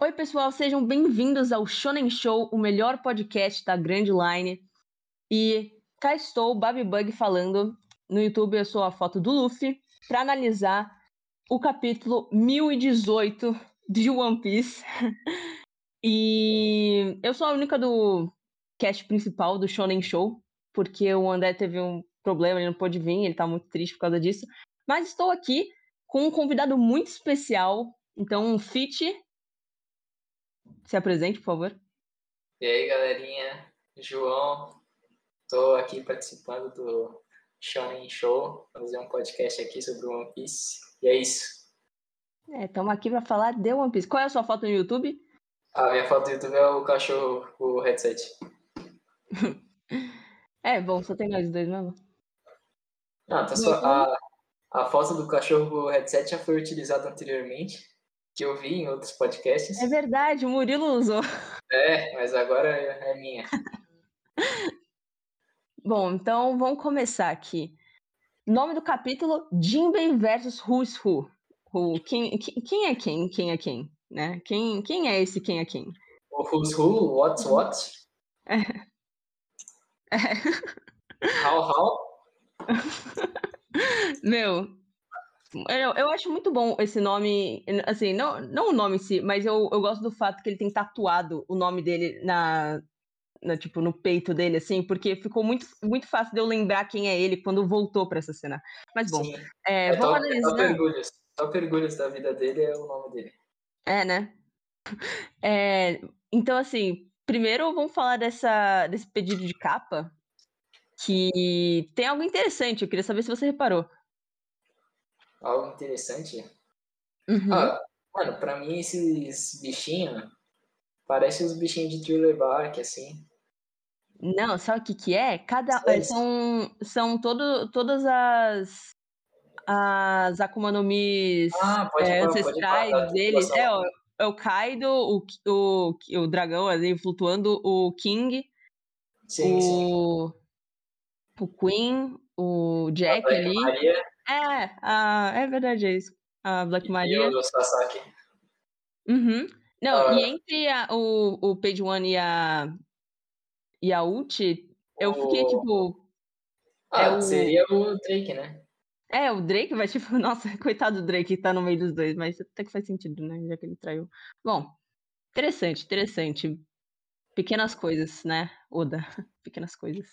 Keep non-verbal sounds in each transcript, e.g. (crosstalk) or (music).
Oi, pessoal, sejam bem-vindos ao Shonen Show, o melhor podcast da Grand Line. E cá estou, Baby Bug, falando. No YouTube eu sou a foto do Luffy para analisar o capítulo 1018 de One Piece. (laughs) e eu sou a única do cast principal do Shonen Show, porque o André teve um problema, ele não pôde vir, ele tá muito triste por causa disso. Mas estou aqui com um convidado muito especial. Então, um Fit. Se apresente, por favor. E aí, galerinha? João, tô aqui participando do Shonen Show, fazer um podcast aqui sobre o One Piece. E é isso. É, estamos aqui para falar de One Piece. Qual é a sua foto no YouTube? A minha foto no YouTube é o cachorro, o headset. (laughs) é, bom, só tem nós dois mesmo. Não, tá só. A, a foto do cachorro, o headset já foi utilizada anteriormente, que eu vi em outros podcasts. É verdade, o Murilo usou. É, mas agora é minha. (laughs) Bom, então vamos começar aqui. Nome do capítulo: Jinbei versus Who's Who. Who quem, quem é quem? Quem é quem? Né? Quem, quem é esse quem é quem? O Who's Who? What's what? É. é. How, how? (laughs) Meu, eu, eu acho muito bom esse nome, assim, não, não o nome em si, mas eu, eu gosto do fato que ele tem tatuado o nome dele na, na, tipo, no peito dele, assim, porque ficou muito, muito fácil de eu lembrar quem é ele quando voltou para essa cena. Mas bom, é, é, vamos top, analisar. Top orgulhos, top orgulhos da vida dele é o nome dele. É, né? É, então, assim, primeiro vamos falar dessa, desse pedido de capa, que tem algo interessante, eu queria saber se você reparou. Algo interessante? Uhum. Ah, mano, pra mim esses bichinhos parecem os bichinhos de Thriller Bark, assim. Não, sabe o que que é? Cada são são todo, todas as as Akuma no Mis ah, é, ancestrais pode deles. É, ó, é o Kaido, o, o, o dragão ali flutuando, o King, sim, o, sim. o Queen, o Jack ali. Maria. É, a, é verdade, é isso. A Black e Maria. o Sasaki. Uhum. Não, e entre a, o, o Page One e a, e a Ult, eu fiquei tipo. Ah, é o... seria o Drake, né? É, o Drake vai tipo, (laughs) nossa, coitado do Drake que tá no meio dos dois, mas até que faz sentido, né? Já que ele traiu. Bom, interessante, interessante. Pequenas coisas, né, Oda? (laughs) Pequenas coisas.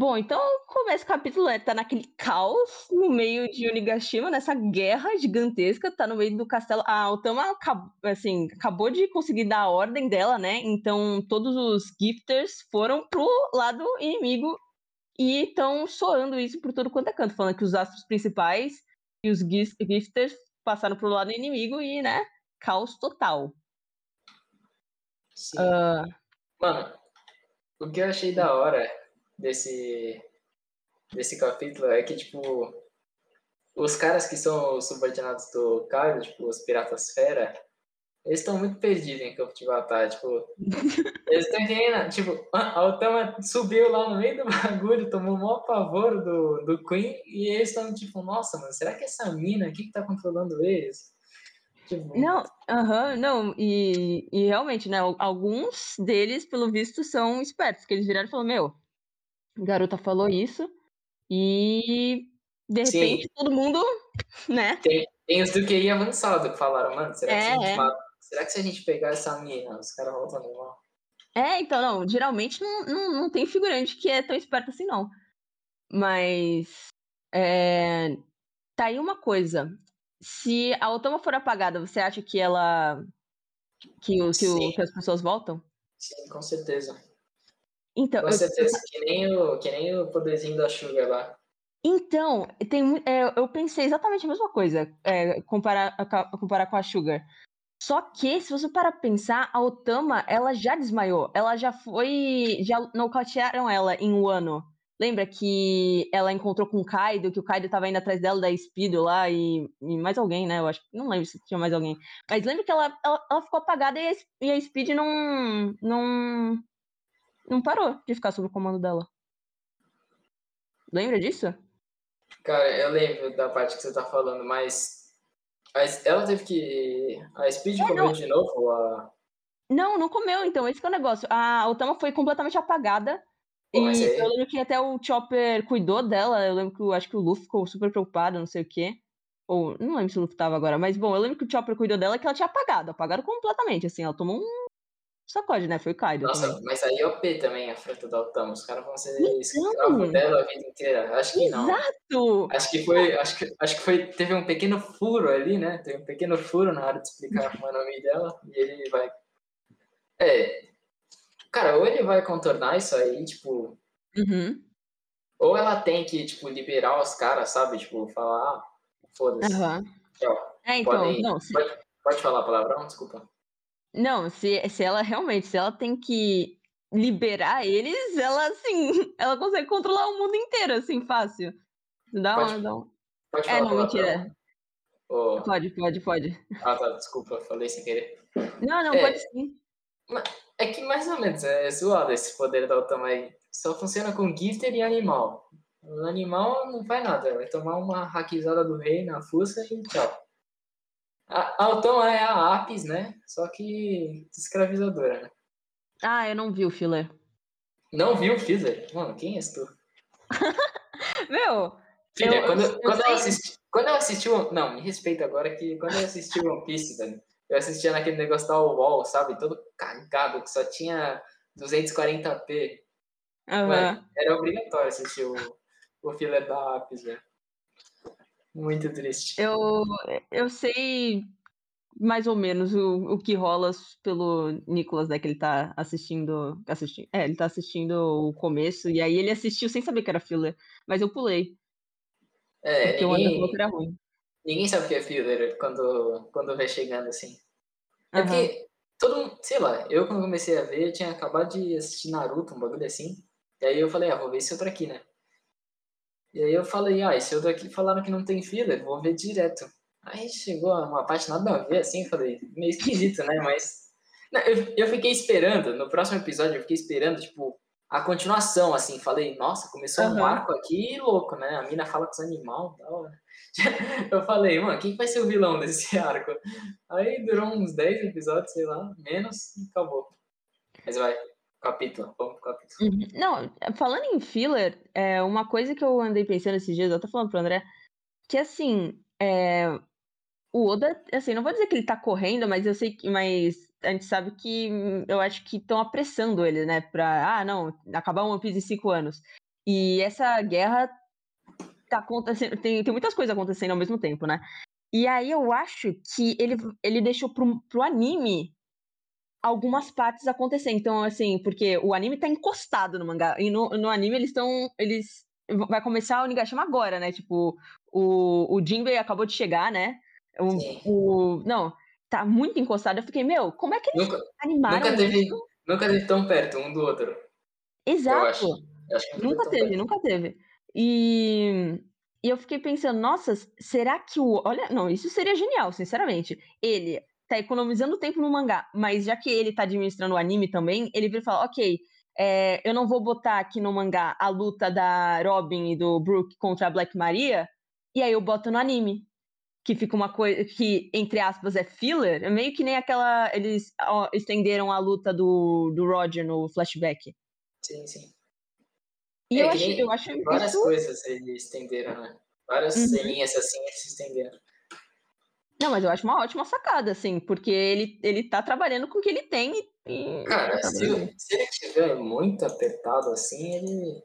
Bom, então começa o capítulo, né? Tá naquele caos no meio de Onigashima, nessa guerra gigantesca, tá no meio do castelo. A Otama acabou, assim, acabou de conseguir dar a ordem dela, né? Então todos os gifters foram pro lado inimigo e estão soando isso por todo quanto é canto, falando que os astros principais e os gifters passaram pro lado inimigo e, né, caos total. Sim. Uh... Mano, o que eu achei da hora desse, desse capítulo é que, tipo, os caras que são os subordinados do Kaido, tipo, os piratas fera, eles estão muito perdidos em campo de batalha, tipo, (laughs) eles estão entendendo, tipo, a Otama subiu lá no meio do bagulho, tomou o maior pavor do, do Queen, e eles estão tipo, nossa, mano, será que essa mina aqui que tá controlando eles? Tipo... Não, aham, uh -huh, não, e, e realmente, né, alguns deles, pelo visto, são espertos, porque eles viraram e falaram, meu, garota falou isso e de repente Sim. todo mundo, né? Tem, tem os do QI avançado que falaram, mano, será, é, que se a gente, é. será que se a gente pegar essa mina, os caras voltam normal? É, então, não, geralmente não, não, não tem figurante que é tão esperto assim, não. Mas é, tá aí uma coisa. Se a Otama for apagada, você acha que ela. que, o, que, o, que as pessoas voltam? Sim, com certeza. Então, Com certeza, eu... que, nem o, que nem o poderzinho da Sugar lá. Então, tem, é, eu pensei exatamente a mesma coisa, é, comparar, comparar com a Sugar. Só que, se você parar pra pensar, a Otama, ela já desmaiou. Ela já foi. Já nocautearam ela em um ano. Lembra que ela encontrou com o Kaido, que o Kaido tava indo atrás dela da Speed lá e, e mais alguém, né? Eu acho que não lembro se tinha mais alguém. Mas lembra que ela, ela, ela ficou apagada e a, e a Speed não, não, não parou de ficar sob o comando dela. Lembra disso? Cara, eu lembro da parte que você tá falando, mas ela teve que. A Speed é, comeu não. de novo? A... Não, não comeu, então. Esse é o negócio. A Otama foi completamente apagada. Pô, e aí... eu lembro que até o Chopper cuidou dela. Eu lembro que eu acho que o Luffy ficou super preocupado, não sei o quê. Ou não lembro se o Luffy tava agora, mas bom, eu lembro que o Chopper cuidou dela e que ela tinha apagado. Apagaram completamente, assim. Ela tomou um sacode, né? Foi o Kaido. Nossa, também. mas aí é OP também a fruta da Otama. Os caras vão ser então... escravos dela a vida inteira. Acho que não. Exato! Acho que foi. Acho que, acho que foi. Teve um pequeno furo ali, né? Teve um pequeno furo na hora de explicar o nome dela. E ele vai. É. Cara, ou ele vai contornar isso aí, tipo. Uhum. Ou ela tem que, tipo, liberar os caras, sabe? Tipo, falar, ah, foda-se. Uhum. É, então, Podem... não, pode, pode falar palavrão? Desculpa. Não, se, se ela realmente, se ela tem que liberar eles, ela assim, (laughs) ela consegue controlar o mundo inteiro, assim, fácil. Dá pode, uma, dá um... Pode é, falar é, não, mentira. Pode, pode, pode. Ah, tá, desculpa, falei sem querer. Não, não, é, pode sim. É que mais ou menos é zoado esse poder da Otama aí. Só funciona com Gifter e animal. O animal não faz nada, vai tomar uma hackizada do rei na fuça e tchau. A Altão é a Apis, né? Só que escravizadora, né? Ah, eu não vi o filler. Não viu o filler? Mano, quem és tu? (laughs) Meu, Filha, eu, quando, eu, quando, eu assisti, quando eu assisti. Não, me respeita agora que quando eu assisti One Piece, velho, eu assistia naquele negócio da UOL, sabe? Todo cagado, que só tinha 240p. Uhum. Mano, era obrigatório assistir o, o filler da Apis, velho. Muito triste. Eu, eu sei mais ou menos o, o que rola pelo Nicolas, né? Que ele tá assistindo, assistindo. É, ele tá assistindo o começo, e aí ele assistiu sem saber que era filler, mas eu pulei. É, porque ninguém, o falou que era ruim. Ninguém sabe o que é filler quando, quando vai chegando assim. É uhum. porque todo mundo, sei lá, eu quando comecei a ver, eu tinha acabado de assistir Naruto, um bagulho assim. E aí eu falei, ah, vou ver esse outro aqui, né? E aí eu falei, ah, esse outro aqui falaram que não tem filler, vou ver direto. Aí chegou uma parte nada a ver, assim, falei, meio esquisito, né? Mas. Não, eu, eu fiquei esperando, no próximo episódio eu fiquei esperando, tipo, a continuação, assim, falei, nossa, começou uhum. um arco aqui louco, né? A mina fala com os animais e tal. Eu falei, mano, quem vai ser o vilão desse (laughs) arco? Aí durou uns 10 episódios, sei lá, menos, e acabou. Mas vai, capítulo, vamos pro capítulo. Uhum. Não, falando em filler, é, uma coisa que eu andei pensando esses dias, eu tô falando pro André, que assim, é, o Oda, assim, não vou dizer que ele tá correndo, mas eu sei que, mas a gente sabe que eu acho que estão apressando ele, né, pra, ah, não, acabar o One Piece em cinco anos. E essa guerra tá acontecendo, tem, tem muitas coisas acontecendo ao mesmo tempo, né? E aí eu acho que ele, ele deixou pro, pro anime algumas partes acontecer. Então, assim, porque o anime tá encostado no mangá. E no, no anime eles estão. Eles. Vai começar o Onigashima agora, né? Tipo, o, o Jinbei acabou de chegar, né? O, o, não, tá muito encostado. Eu fiquei, meu, como é que eles nunca, animaram nunca teve, isso? Nunca teve tão perto um do outro. Exato. Eu acho. Eu acho nunca teve, perto. nunca teve. E, e eu fiquei pensando, nossa, será que o. Olha, não, isso seria genial, sinceramente. Ele tá economizando tempo no mangá, mas já que ele tá administrando o anime também, ele vira falar, ok, é, eu não vou botar aqui no mangá a luta da Robin e do Brook contra a Black Maria, e aí eu boto no anime. Que fica uma coisa que, entre aspas, é filler. É meio que nem aquela. Eles ó, estenderam a luta do, do Roger no flashback. Sim, sim. E é, eu, acho, eu acho. Várias isso... coisas eles estenderam, né? Várias uhum. ceninhas assim eles estenderam. Não, mas eu acho uma ótima sacada, assim, porque ele, ele tá trabalhando com o que ele tem e. Cara, tá se, se, ele tiver muito apertado assim, ele.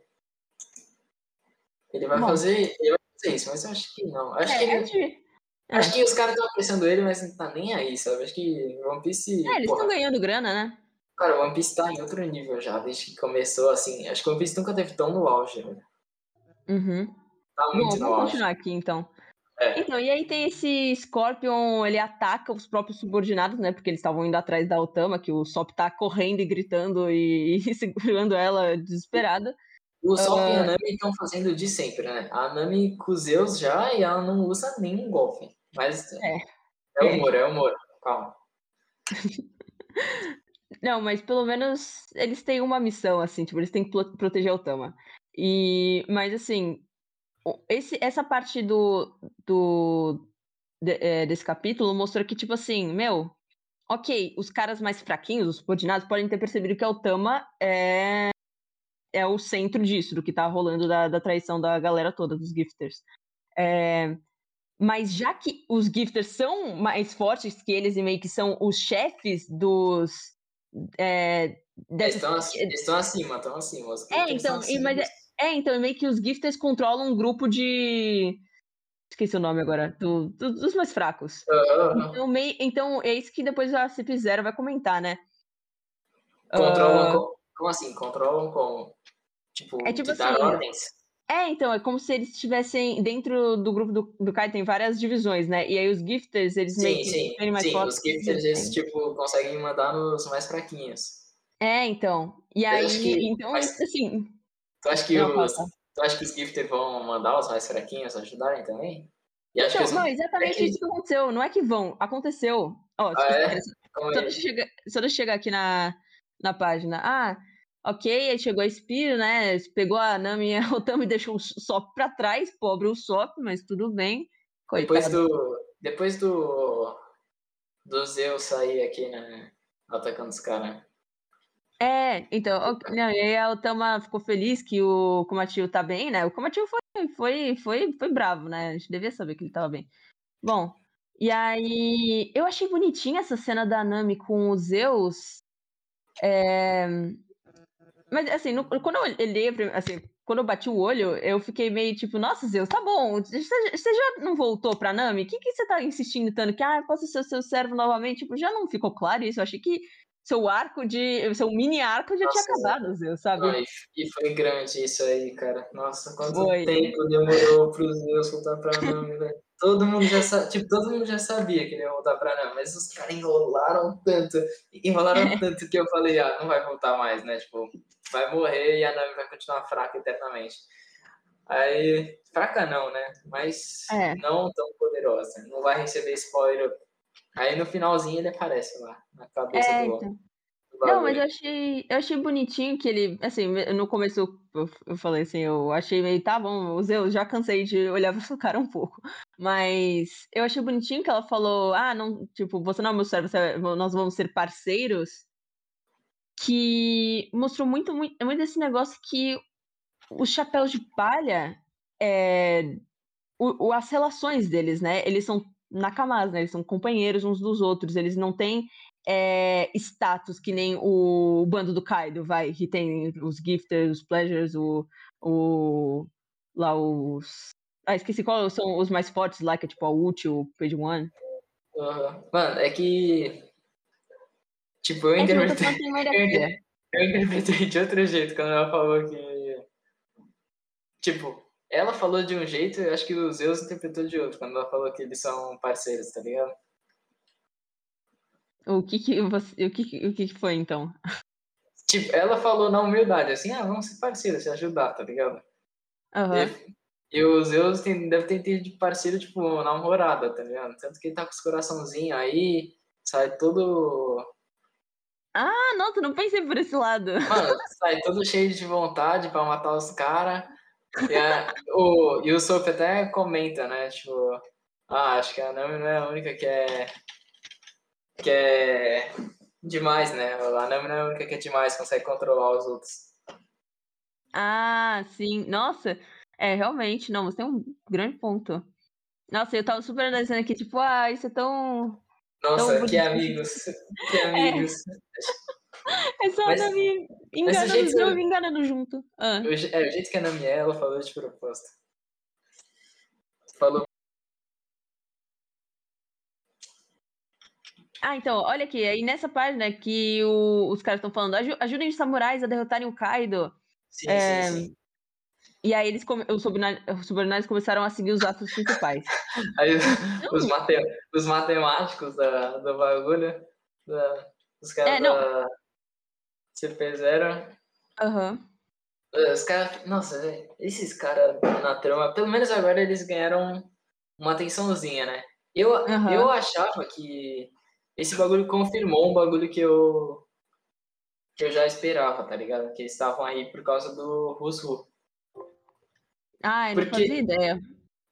Ele vai Bom. fazer. Ele vai fazer isso, mas eu acho que não. Acho é, que ele. É. Acho que os caras estão apressando ele, mas não tá nem aí, sabe? Acho que One Piece. É, eles estão ganhando grana, né? Cara, One Piece tá em outro nível já, desde que começou, assim. Acho que One Piece nunca teve tão no auge, velho. Uhum. Tá muito Bom, no vamos auge. continuar aqui, então. É. Então, e aí tem esse Scorpion, ele ataca os próprios subordinados, né? Porque eles estavam indo atrás da Otama, que o Sop tá correndo e gritando e, (laughs) e segurando ela desesperada. O Sop uh... e a ah. Nami estão fazendo de sempre, né? A Nami com Zeus já e ela não usa nenhum golfe. Mas é, é humor, é humor. Calma. (laughs) não, mas pelo menos eles têm uma missão, assim, tipo, eles têm que proteger a Otama. E, mas assim, esse, essa parte do, do de, é, desse capítulo mostrou que, tipo assim, meu, ok, os caras mais fraquinhos, os subordinados, podem ter percebido que a Otama é, é o centro disso, do que tá rolando da, da traição da galera toda, dos gifters. É, mas já que os gifters são mais fortes que eles e meio que são os chefes dos. É, dessas... estão, estão acima, estão acima. Os é, então, acima. Mas é, é, então, meio que os gifters controlam um grupo de. Esqueci o nome agora, do, do, dos mais fracos. Uhum. Então, meio, então, é isso que depois a CP0 vai comentar, né? Controlam uh... com, como assim? Controlam com. Tipo, é tipo assim, ordens? É, então, é como se eles estivessem dentro do grupo do, do Kai, tem várias divisões, né? E aí os gifters, eles sim, meio que sim, mais sim, fortes. Os gifters, eles, tipo, conseguem mandar nos mais fraquinhos. É, então. E aí, então, mas, assim. Tu acha que não, os, tu acha que os gifters vão mandar os mais fraquinhos ajudarem também? E então, os... não, exatamente é que... isso que aconteceu. Não é que vão, aconteceu. Ó, oh, ah, é? só, é? chegar, só aqui na, na página. Ah, Ok, aí chegou a Spiro, né? Pegou a Nami e (laughs) a Otama e deixou o Sop pra trás, pobre o Sop, mas tudo bem. Coitado. Depois do. Depois do. Do Zeus sair aqui, né? Atacando os caras. É, então, não, e a Otama ficou feliz que o Komatio tá bem, né? O Komatio foi, foi, foi, foi bravo, né? A gente devia saber que ele tava bem. Bom, e aí eu achei bonitinha essa cena da Nami com o Zeus. É, mas assim, no, quando eu assim, quando eu bati o olho, eu fiquei meio tipo, nossa, Zeus, tá bom. Você, já não voltou pra Nami? O que, que você tá insistindo tanto? Que, ah, posso ser seu servo novamente? Tipo, já não ficou claro isso? Eu achei que seu arco de. Seu mini arco já Nossa, tinha acabado, Zeus, sabe? Não, e foi grande isso aí, cara. Nossa, quanto foi. tempo demorou pro Zeus voltar pra Nami, velho. Todo mundo já sabia, tipo, todo mundo já sabia que ele ia voltar pra Nami, mas os caras enrolaram tanto, enrolaram (laughs) tanto que eu falei, ah, não vai voltar mais, né? Tipo, vai morrer e a Nami vai continuar fraca eternamente. Aí, fraca não, né? Mas é. não tão poderosa. Não vai receber spoiler Aí no finalzinho ele aparece lá, na cabeça é, do, então. Não, mas eu achei, eu achei bonitinho que ele, assim, no começo eu, eu falei assim, eu achei meio, tá bom, eu já cansei de olhar pra sua cara um pouco. Mas eu achei bonitinho que ela falou, ah, não, tipo, você não é meu servo, nós vamos ser parceiros. Que mostrou muito, muito, muito esse negócio que os chapéus de palha, é, o, o, as relações deles, né? Eles são nakamas, né? Eles são companheiros uns dos outros, eles não têm é, status que nem o, bando do Kaido, vai, que tem os gifters, os pleasures, o, o lá os... Ah, esqueci qual são os mais fortes lá, que é tipo a Uchi, o Page One. Uhum. Mano, é que... Tipo, eu é interpretei... (laughs) Eu, eu interpretei de outro jeito quando ela falou que... Tipo, ela falou de um jeito, eu acho que o Zeus interpretou de outro, quando ela falou que eles são parceiros, tá ligado? O que que, você, o que, o que foi, então? Tipo, ela falou na humildade, assim, ah, vamos ser parceiros, se ajudar, tá ligado? Uhum. E, e o Zeus tem, deve ter entendido de parceiro, tipo, namorada, tá ligado? Tanto que ele tá com os coraçãozinhos aí, sai todo... Ah, não, tu não pensei por esse lado. Mano, sai todo cheio de vontade pra matar os caras. E, a, o, e o Soap até comenta, né? Tipo, ah, acho que a Nami não é a única que é. que é demais, né? A Nami não é a única que é demais, consegue controlar os outros. Ah, sim. Nossa, é realmente, não, você tem um grande ponto. Nossa, eu tava super analisando aqui, tipo, ah, isso é tão. Nossa, tão que amigos. Que (laughs) é. amigos. É. (laughs) É só mas, Nami enganando o jogo, enganando junto. Ah. O, é, o jeito que a Nami é, ela falou de proposta. Falou. Ah, então, olha aqui, aí nessa página que o, os caras estão falando, ajudem os samurais a derrotarem o Kaido. Sim, é, sim, sim. E aí eles, os subordinados começaram a seguir os atos principais. (laughs) Aí os, os matemáticos da, do bagulho, da, os caras é, da, CP0. Aham. Uhum. Os caras. Nossa, esses caras na trama, pelo menos agora eles ganharam uma atençãozinha, né? Eu, uhum. eu achava que esse bagulho confirmou um bagulho que eu. que eu já esperava, tá ligado? Que eles estavam aí por causa do Rusru. Ah, eu Porque... não fazia ideia.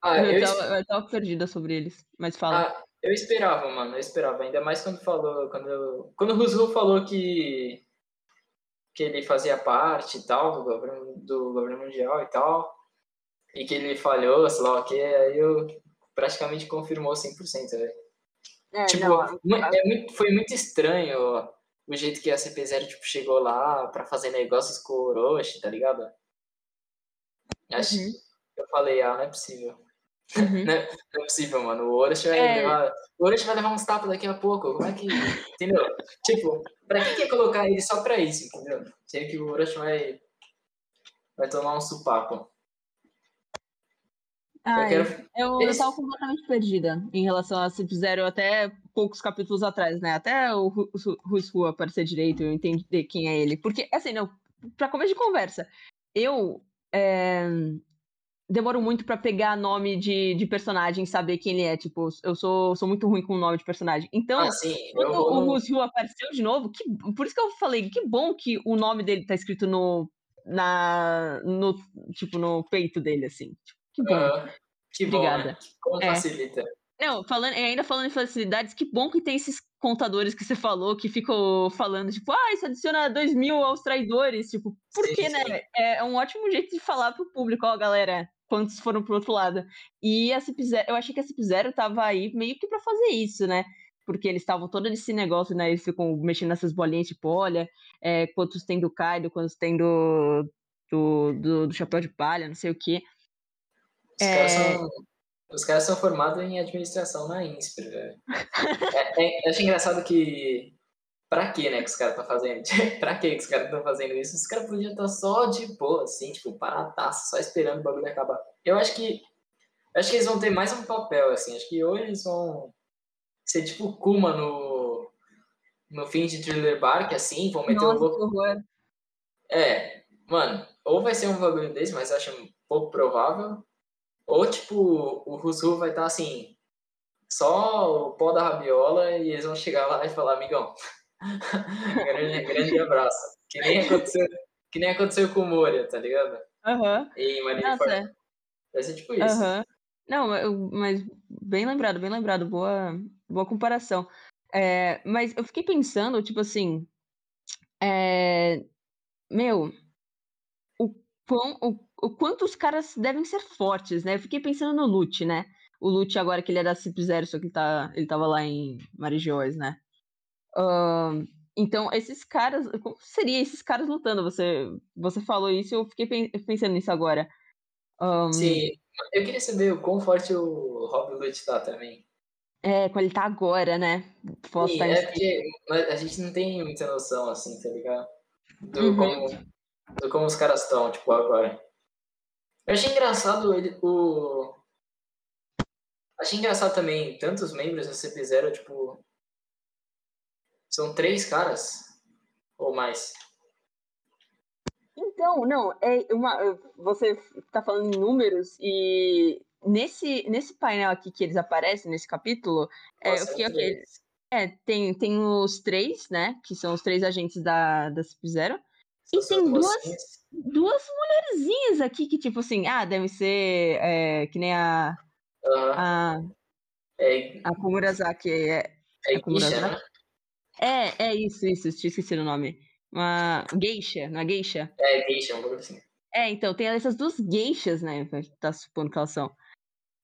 Ah, eu, eu, tava, eu tava perdida sobre eles, mas fala. Ah, eu esperava, mano, eu esperava. Ainda mais quando falou, quando, eu... quando o Roosevelt falou que que ele fazia parte e tal do governo, do governo mundial e tal, e que ele falhou, sei lá o que, aí eu praticamente confirmou 100%, velho. É, tipo, não, é muito, foi muito estranho o jeito que a CP0 tipo, chegou lá pra fazer negócios com o Orochi, tá ligado? Acho, uhum. Eu falei, ah, não é possível. Uhum. Não, é, não, é, possível, mano. O Orochi vai, é. levar, o Orochi vai levar uns tapas daqui a pouco. Como é que. Entendeu? tipo, pra que, que colocar ele só pra isso, entendeu? Sei que o Orochi vai. Vai tomar um supapo. Ai, eu, quero... eu, eu tava completamente perdida em relação a Cip Zero até poucos capítulos atrás, né? Até o Russu aparecer direito, eu entender quem é ele. Porque, assim, não, pra começo de conversa, eu é, demoro muito para pegar nome de, de personagem, saber quem ele é. Tipo, eu sou, sou muito ruim com o nome de personagem. Então, ah, sim, quando vou... o Russu apareceu de novo, que, por isso que eu falei, que bom que o nome dele tá escrito no. Na, no, tipo, no peito dele, assim. Tipo, que bom. Uh, que Obrigada. bom, né? Como é. facilita. Não, falando, ainda falando em facilidades, que bom que tem esses contadores que você falou que ficam falando, tipo, ah, isso adiciona 2 mil aos traidores. Tipo, porque, né? É, é um ótimo jeito de falar pro público, ó, galera, quantos foram pro outro lado. E a Cip Zero, eu achei que a Cip Zero tava aí meio que para fazer isso, né? Porque eles estavam todo nesse negócio, né? Eles ficam mexendo nessas bolinhas, tipo, olha, é, quantos tem do Kaido, quantos tem do, do, do, do Chapéu de Palha, não sei o quê. Os é... caras são os caras são formados em administração na INSPER, velho. (laughs) É, é, eu acho engraçado que. Pra que, né, que os caras estão fazendo? (laughs) pra que os caras estão fazendo isso? Os caras podiam estar só de boa, assim, tipo, paradaço, só esperando o bagulho acabar. Eu acho que. Acho que eles vão ter mais um papel, assim. Acho que hoje eles vão ser tipo Kuma no. No fim de Thriller Bark, assim, vão meter Nossa, um louco. É, mano, ou vai ser um bagulho desse, mas acho pouco provável. Ou, tipo, o Rusu vai estar tá, assim, só o pó da rabiola e eles vão chegar lá e falar, amigão, (laughs) grande, grande abraço. Que nem aconteceu, que nem aconteceu com o Moria, tá ligado? Aham. Uhum. E Marineford. Vai ser tipo isso. Uhum. Não, mas bem lembrado, bem lembrado. Boa, boa comparação. É, mas eu fiquei pensando, tipo assim, é, meu, o quão, o o quanto os caras devem ser fortes, né? Eu fiquei pensando no Lute, né? O Lute agora que ele é da Cip Zero, só que ele, tá, ele tava lá em Marigiós, né? Uh, então, esses caras, como seria esses caras lutando? Você, você falou isso e eu fiquei pensando nisso agora. Um, Sim, eu queria saber o quão forte o Rob Lute tá também. É, como ele tá agora, né? Sim, tá é porque a gente não tem muita noção, assim, tá ligado? Do, uhum. como, do como os caras estão, tipo, agora. Eu achei engraçado ele, o. Achei engraçado também, tantos membros da CP0, tipo. São três caras? Ou mais? Então, não, é uma. Você tá falando em números e nesse, nesse painel aqui que eles aparecem, nesse capítulo, é, eu fiquei ok. É, tem, tem os três, né? Que são os três agentes da, da CP0. E tem duas, duas mulherzinhas aqui que, tipo assim, ah, deve ser é, que nem a. Uh, a. É, a Komurasaki. É, é, Geisha, né? É, é isso, isso, tinha esquecido o nome. Uma geisha, é geisha? É, geisha, um pouco assim. É, então, tem essas duas geishas, né? Tá supondo que elas são.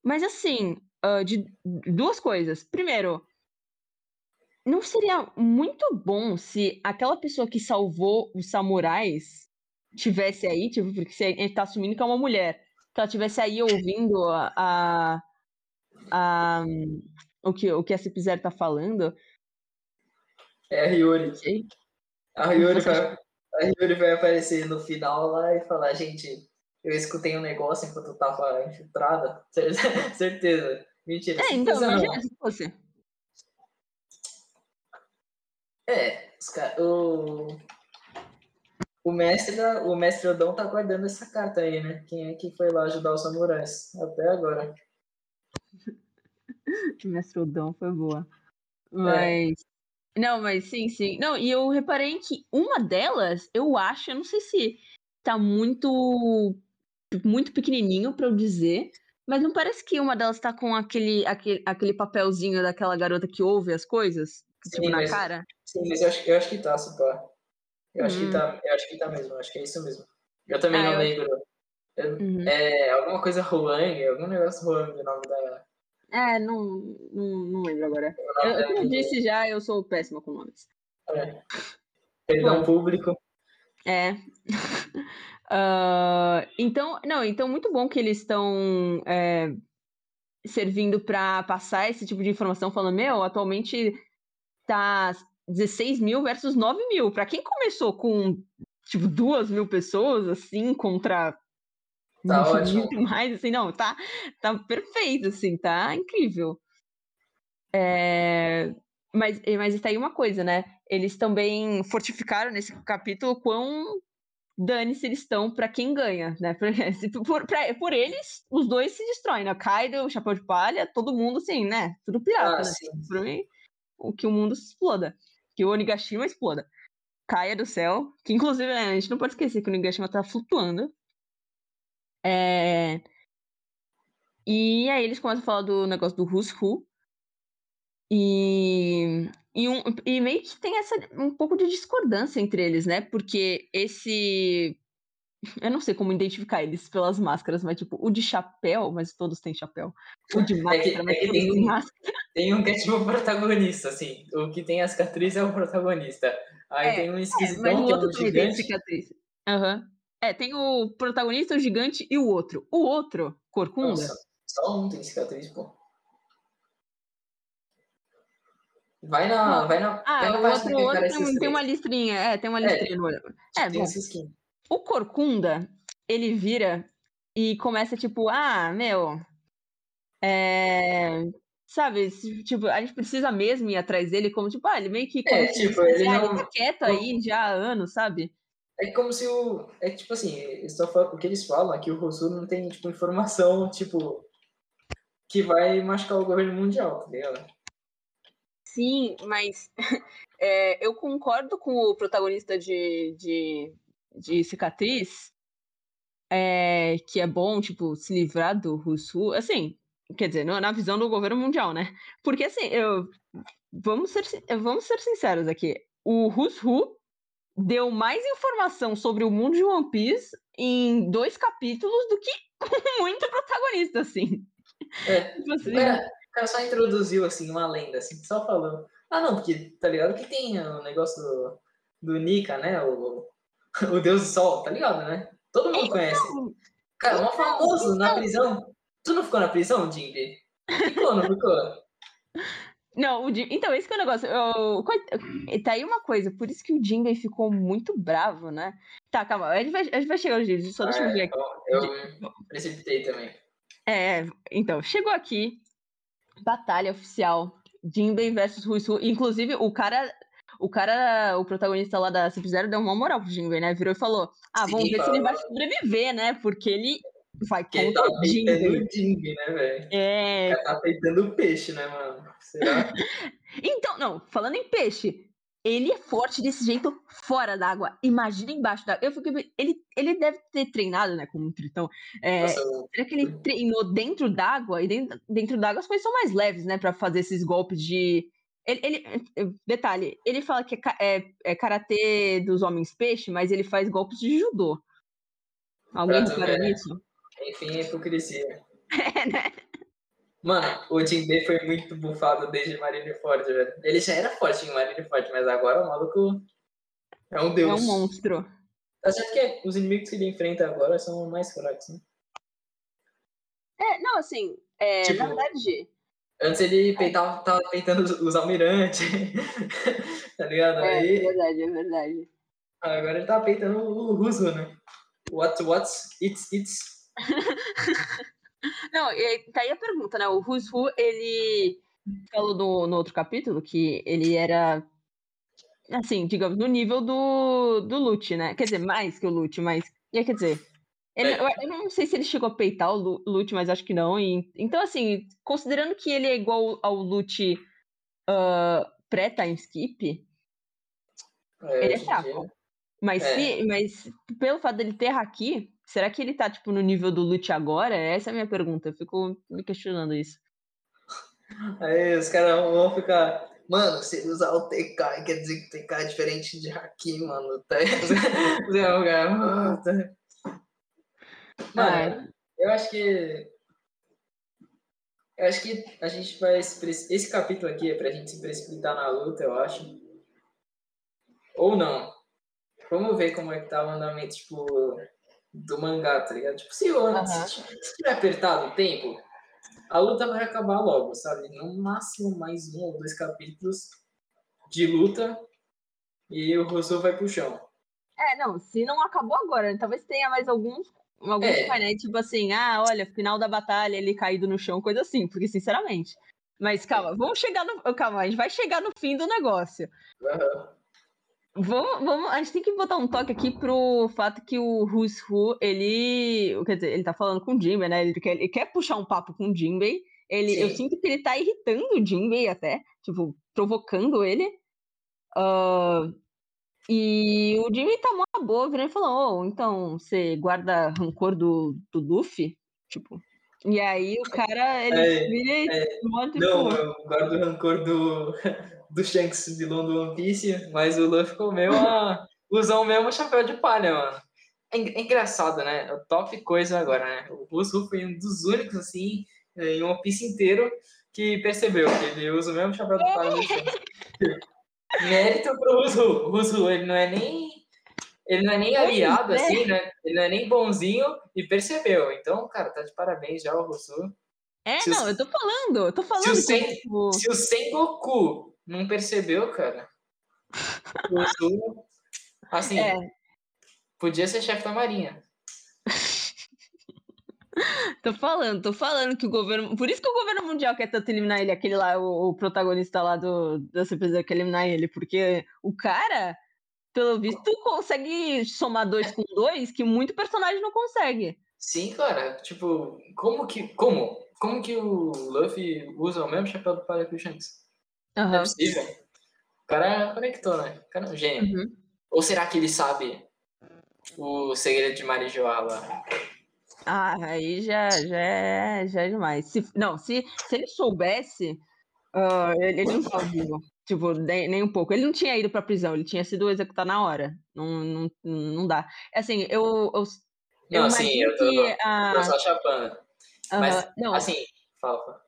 Mas assim, uh, de duas coisas. Primeiro, não seria muito bom se aquela pessoa que salvou os samurais tivesse aí, tipo, porque a gente tá assumindo que é uma mulher, que ela tivesse aí ouvindo a, a, a o, que, o que a Cip0 tá falando. É a Ryuri. A Ryuri, vai, a Ryuri vai aparecer no final lá e falar, gente, eu escutei um negócio enquanto eu tava infiltrada. (laughs) Certeza. Mentira. É, então, imagina se fosse. É, os. O o mestre, o mestre Odão tá guardando essa carta aí, né? Quem é que foi lá ajudar os samurais? Até agora. (laughs) o mestre Odão foi boa. É. Mas. Não, mas sim, sim. Não, e eu reparei que uma delas, eu acho, eu não sei se tá muito muito pequenininho para eu dizer, Mas não parece que uma delas tá com aquele, aquele, aquele papelzinho daquela garota que ouve as coisas? Sim, tipo, na mas, cara? Sim, mas eu acho, eu acho que tá, Supá. Eu acho hum. que tá, eu acho que tá mesmo, acho que é isso mesmo. Eu também ah, não eu... lembro. Eu, uhum. É alguma coisa Huang, algum negócio Huang o nome da. É, não, não, não lembro agora. Eu, eu, eu disse já, eu sou péssima com nomes. É. Perdão Bom, público. É. uh, (laughs) então, não, então muito bom que eles estão é, servindo para passar esse tipo de informação, falando, meu, atualmente tá 16 mil versus 9 mil. Para quem começou com tipo duas mil pessoas assim contra tá ótimo. mais assim, não, tá, tá perfeito assim, tá incrível. É, mas, mas está aí uma coisa, né? Eles também fortificaram nesse capítulo quão dane-se eles estão para quem ganha, né? Por, (laughs) por, pra, por, eles, os dois se destroem, né? Kaido, o Chapéu de Palha, todo mundo assim, né? Tudo pirata, ah, né? Sim. Pra mim, o que o mundo exploda. Que o Onigashima exploda. Caia do céu, que inclusive né, a gente não pode esquecer que o Onigashima tá flutuando. É... E aí eles começam a falar do negócio do Who's Who. E, e, um, e meio que tem essa um pouco de discordância entre eles, né? Porque esse. Eu não sei como identificar eles pelas máscaras, mas tipo, o de chapéu, mas todos têm chapéu. O de máscara, é que, mas é todos têm máscara. Tem um que é tipo o protagonista, assim. O que tem a cicatriz é o protagonista. Aí é, tem um esquisitão é, mas o que é um gigante. Tem cicatriz. Uhum. É, tem o protagonista, o gigante e o outro. O outro, Corcunda. Nossa, só um tem cicatriz, pô. Vai na. Vai na ah, vai na o outro, o outro tem, tem, uma listrinha. É, tem uma listrinha é, no olho. É, bom. O Corcunda, ele vira e começa tipo, ah, meu. É. Sabe, tipo, a gente precisa mesmo ir atrás dele, como, tipo, ah, ele meio que. É, tipo, ele, não... ele tá quieto aí já há anos, sabe? É como se o. É tipo assim, falando, o que eles falam é que o Rousseau não tem, tipo, informação, (laughs) tipo, que vai machucar o governo mundial, tá ligado? Sim, mas (laughs) é, eu concordo com o protagonista de, de, de Cicatriz, é, que é bom, tipo, se livrar do Rousseau, assim, quer dizer, na visão do governo mundial, né? Porque, assim, eu, vamos, ser, vamos ser sinceros aqui, o Rousseau deu mais informação sobre o mundo de One Piece em dois capítulos do que (laughs) com muito protagonista, assim. É, tipo assim, o, cara, o cara só introduziu, assim, uma lenda, assim, só falando. Ah, não, porque, tá ligado? Que tem o negócio do, do Nika, né? O, o Deus do Sol, tá ligado, né? Todo mundo então, conhece. Cara, um famoso então, na prisão. Tu não ficou na prisão, Jimmy? Ficou, não ficou? (laughs) Não, o Jim... então, esse que é o negócio. Eu... Tá aí uma coisa, por isso que o Jinbei ficou muito bravo, né? Tá, calma, a gente vai, a gente vai chegar nos vídeos, só deixa eu ver aqui. Eu, eu precipitei também. É, então, chegou aqui, batalha oficial, Jinbei versus Ruisu. Inclusive, o cara, o cara, o protagonista lá da Cip Zero deu uma moral pro Jinbei, né? Virou e falou, ah, vamos Sim, ver se ele vai sobreviver, né? Porque ele vai contra tá o Jinbei, né, velho? É. Tá peitando o peixe, né, mano? Será? (laughs) então, não, falando em peixe, ele é forte desse jeito fora d'água. Imagina embaixo d'água. Eu fico, ele, ele deve ter treinado, né, como um tritão. É, Nossa, será que ele treinou dentro d'água? E dentro, dentro d'água as coisas são mais leves, né, para fazer esses golpes de. Ele, ele, detalhe, ele fala que é, é, é karatê dos homens peixe, mas ele faz golpes de judô. Alguém repara nisso? Enfim, é hipocrisia. (laughs) é, né? Mano, o Jinbei foi muito bufado desde Marineford, velho. Ele já era forte em Marineford, mas agora o maluco é um deus. É um monstro. Tá certo que os inimigos que ele enfrenta agora são mais fracos, né? É, não, assim, é, tipo, na verdade... Antes ele peitava, tava peitando os, os almirantes, (laughs) tá ligado? É, Aí, é verdade, é verdade. Agora ele tá peitando o russo, né? What, what's, it's, it's. (laughs) Não, tá aí a pergunta, né? O Who's Who, ele falou no, no outro capítulo que ele era, assim, digamos, no nível do, do Lute, né? Quer dizer, mais que o Lute, mas. Quer dizer, ele, eu, eu, não sei se ele chegou a peitar o Lute, mas acho que não. E, então, assim, considerando que ele é igual ao Lute uh, pré-time skip, é, ele é fraco. Mas, é. se, mas pelo fato dele ter haki, será que ele tá, tipo, no nível do Lute agora? Essa é a minha pergunta. Eu fico me questionando isso. Aí os caras vão ficar. Mano, se ele usar o TK, quer dizer que o TK é diferente de Haki, mano. Tá? (laughs) mano, eu acho que. Eu acho que a gente vai. Esse capítulo aqui é pra gente se precipitar na luta, eu acho. Ou não. Vamos ver como é que tá o andamento, tipo, do mangá, tá ligado? Tipo, se, uhum. se, se tiver apertado o tempo, a luta vai acabar logo, sabe? No máximo mais um ou dois capítulos de luta e o Rousseau vai pro chão. É, não, se não acabou agora, talvez tenha mais alguns, alguns é. painéis, tipo assim, ah, olha, final da batalha, ele caído no chão, coisa assim, porque sinceramente. Mas calma, vamos chegar no. Calma, a gente vai chegar no fim do negócio. Uhum. Vamos, vamos, a gente tem que botar um toque aqui pro fato que o Who's Who, ele. Quer dizer, ele tá falando com o Jinbei, né? Ele quer, ele quer puxar um papo com o Jinbei. Ele, eu sinto que ele tá irritando o Jinbei até, tipo, provocando ele. Uh, e o Jinbei tá mó boa, virando e falou: oh, então você guarda rancor do, do Luffy? Tipo. E aí o cara, ele é, é, tipo... Não, eu guardo rancor do (laughs) do Shanks vilão do One Piece, mas o Luffy comeu a. (laughs) usou o mesmo chapéu de palha, mano. É, é engraçado, né? É o top coisa agora, né? O Russo foi um dos únicos, assim, em One Piece inteiro, que percebeu que ele usa o mesmo chapéu de palha. (laughs) Mérito pro Russo. O Russo, ele não é nem. Ele não é nem aliado, assim, né? Ele não é nem bonzinho e percebeu. Então, cara, tá de parabéns já o Russo. É, se não, o... eu tô falando, eu tô falando. Se o, Sen... tipo... se o Sengoku não percebeu, cara. (laughs) O assim, é. podia ser chefe da Marinha. (laughs) tô falando, tô falando que o governo. Por isso que o governo mundial quer tanto eliminar ele, aquele lá, o, o protagonista lá do, da CPZ quer eliminar ele, porque o cara, pelo visto, consegue somar dois com dois, que muito personagem não consegue. Sim, cara. Tipo, como que. Como? Como que o Luffy usa o mesmo chapéu do Palha que o Shanks? Uhum. Não é possível. O cara conectou, né? O cara é um gênio. Uhum. Ou será que ele sabe o segredo de Marijoá lá? Ah, aí já, já, é, já é demais. Se, não, se, se ele soubesse, uh, ele, ele, não estava vivo. Tipo, nem, nem, um pouco. Ele não tinha ido pra prisão, ele tinha sido executado na hora. Não, não, não dá. É assim, eu. eu não, eu assim, eu tô, que, a... tô só chapando. Uhum, Mas, não. assim, fala.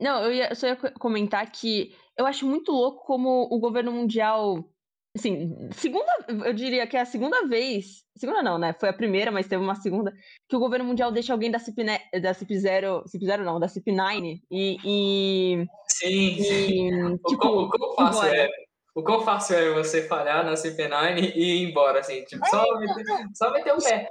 Não, eu, ia, eu só ia comentar que eu acho muito louco como o governo mundial. Assim, segunda, eu diria que é a segunda vez. Segunda não, né? Foi a primeira, mas teve uma segunda. Que o governo mundial deixa alguém da CIP, da CIP 0. CIP 0 não, da CIP 9 e. e sim, sim. E, tipo, o, quão, fácil é, o quão fácil é você falhar na CP9 e ir embora, assim, tipo, é, só, meter, só meter o pé.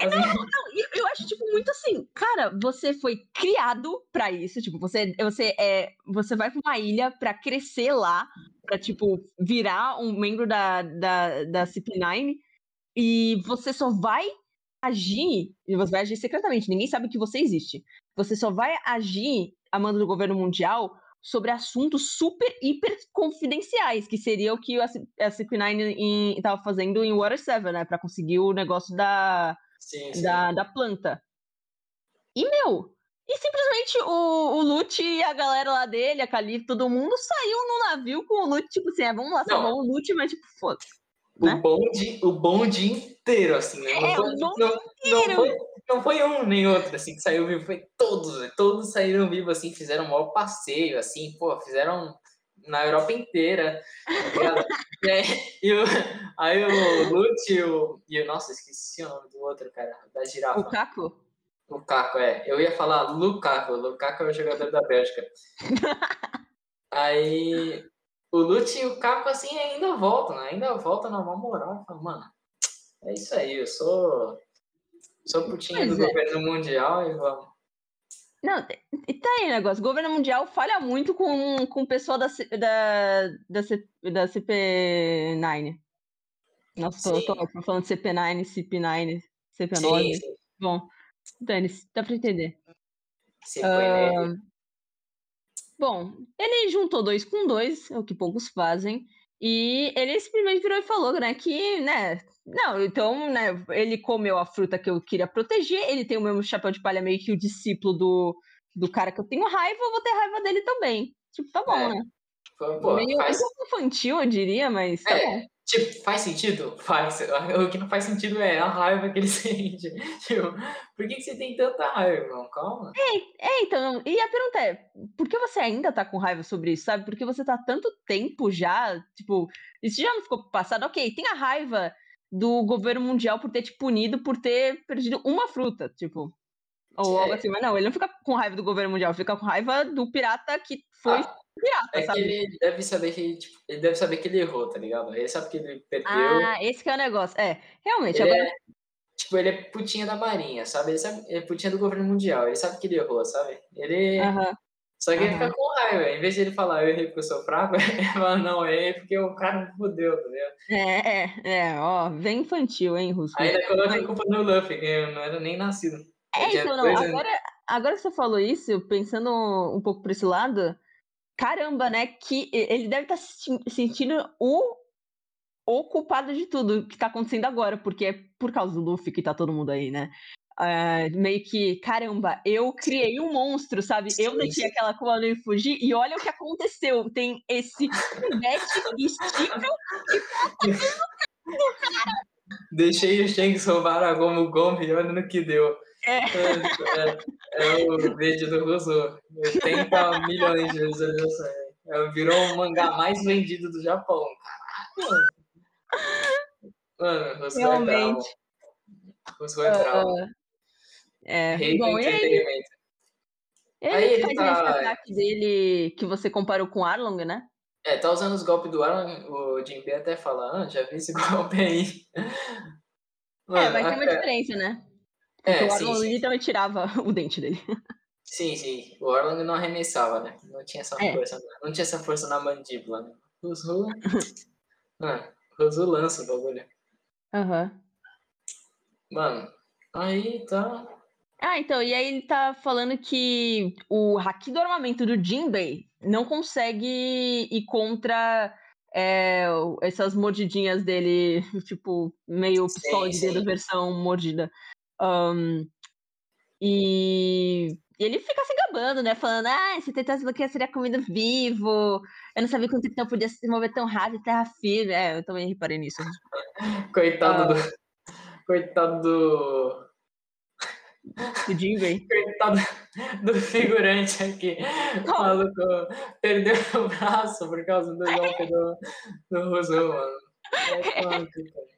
Não, não, eu acho, tipo, muito assim, cara, você foi criado para isso, tipo, você, você, é, você vai pra uma ilha para crescer lá, pra, tipo, virar um membro da, da, da CP9, e você só vai agir, e você vai agir secretamente, ninguém sabe que você existe. Você só vai agir a mando do governo mundial sobre assuntos super, hiper confidenciais, que seria o que a CP9 estava fazendo em Water 7, né, pra conseguir o negócio da sim, sim. Da, da planta. E, meu, e simplesmente o, o Lute e a galera lá dele, a Cali, todo mundo saiu no navio com o Lute, tipo assim, é, vamos lá, salvar o Lute, mas tipo, foda o, né? bonde, o bonde inteiro, assim, né? Não, é, foi, não, não, foi, não foi um nem outro, assim, que saiu vivo, foi todos, todos saíram vivos, assim, fizeram um maior passeio, assim, pô, fizeram na Europa inteira. (laughs) e aí, e o, aí o Lute e o, e o. Nossa, esqueci o nome do outro, cara, da girafa. O Caco? O Caco, é. Eu ia falar Lukaku. Lukaku é o jogador da Bélgica. (laughs) aí o Lute e o Caco, assim, ainda voltam, né? Ainda voltam na moral. Falam, mano, é isso aí, eu sou. Sou putinha do é. governo mundial e vamos. Não, e tá aí o negócio. O governo mundial falha muito com, com o pessoal da, da, da, C, da CP9. Nossa, tô, tô, tô, falando CP9, CP9, CP9. Sim. Bom, Dani, dá pra entender. Uh, bom, ele juntou dois com dois, é o que poucos fazem. E ele simplesmente virou e falou, né, que, né, não, então, né, ele comeu a fruta que eu queria proteger, ele tem o mesmo chapéu de palha meio que o discípulo do, do cara que eu tenho raiva, eu vou ter raiva dele também. Tipo, tá bom, é. né? Pô, meio faz... infantil, eu diria, mas tá é. bom. Tipo, faz sentido? Faz. (laughs) O que não faz sentido é a raiva que ele (laughs) sente. Tipo, por que, que você tem tanta raiva, irmão? Calma. É, é, então, e a pergunta é, por que você ainda tá com raiva sobre isso, sabe? Porque você tá tanto tempo já, tipo, isso já não ficou passado? Ok, tem a raiva do governo mundial por ter te punido por ter perdido uma fruta, tipo. Ou é. algo assim, mas não, ele não fica com raiva do governo mundial, fica com raiva do pirata que foi ah, pirata, é sabe? ele deve saber que tipo, ele deve saber que ele errou, tá ligado? Ele sabe que ele perdeu. Ah, esse que é o negócio. É, realmente. Ele agora... é, tipo, ele é putinha da marinha, sabe? Ele, sabe, ele é putinha do governo mundial, ele sabe que ele errou, sabe? Ele. Só que ele fica com raiva. Em vez de ele falar, eu errei porque eu sou fraco, (laughs) ele fala, não, errei porque o cara me fudeu, tá ligado? É, é, é, ó, bem infantil, hein, Russo? Ainda coloca a culpa no Luffy, que eu não era nem nascido. É, então, não, agora, agora que você falou isso, pensando um pouco por esse lado, caramba, né? Que ele deve estar tá se sentindo o, o culpado de tudo que tá acontecendo agora, porque é por causa do Luffy que tá todo mundo aí, né? Uh, meio que, caramba, eu criei um monstro, sabe? Eu deixei aquela Kuano e fugir, e olha o que aconteceu. Tem esse pivete estível que tá cara. (laughs) Deixei o Shanks roubar a Gomu Gomu e olha no que deu. É. É, é, o vídeo do Rousseau. 80 milhões de visualizações. É, virou o mangá mais vendido do Japão. Mano, Rousseau Realmente. é bravo. Rousseau é bravo. Uh, é. Rei Bom, entretenimento. Ele, ele, ele faz tá... esse ataque dele que você comparou com o Arlong, né? É, tá usando os golpes do Arlong. O Jinbei até fala, ah, já vi esse (laughs) golpe aí. Mano, é, mas tem uma diferença, né? É, o Arlong sim, literalmente tirava (laughs) o dente dele. Sim, sim. O Arlong não arremessava, né? Não tinha essa é. força. Não tinha essa força na mandíbula, né? Ruzu. (laughs) ah, lança o bagulho. Aham. Uhum. Mano, aí tá. Ah, então, e aí ele tá falando que o haki do armamento do Jinbei não consegue ir contra é, essas mordidinhas dele, (laughs) tipo, meio pistola de dedo versão mordida. Um, e, e, ele fica se gabando, né? Falando, ah, se tentasse bloquear seria comido vivo. Eu não sabia que o tritão podia se mover tão rápido em terra firme. É, eu também reparei nisso. (laughs) Coitado uh, do. Coitado do. Do Jinbei. (laughs) Coitado do figurante aqui. (laughs) O maluco perdeu o braço por causa do golpe do, do mano. É,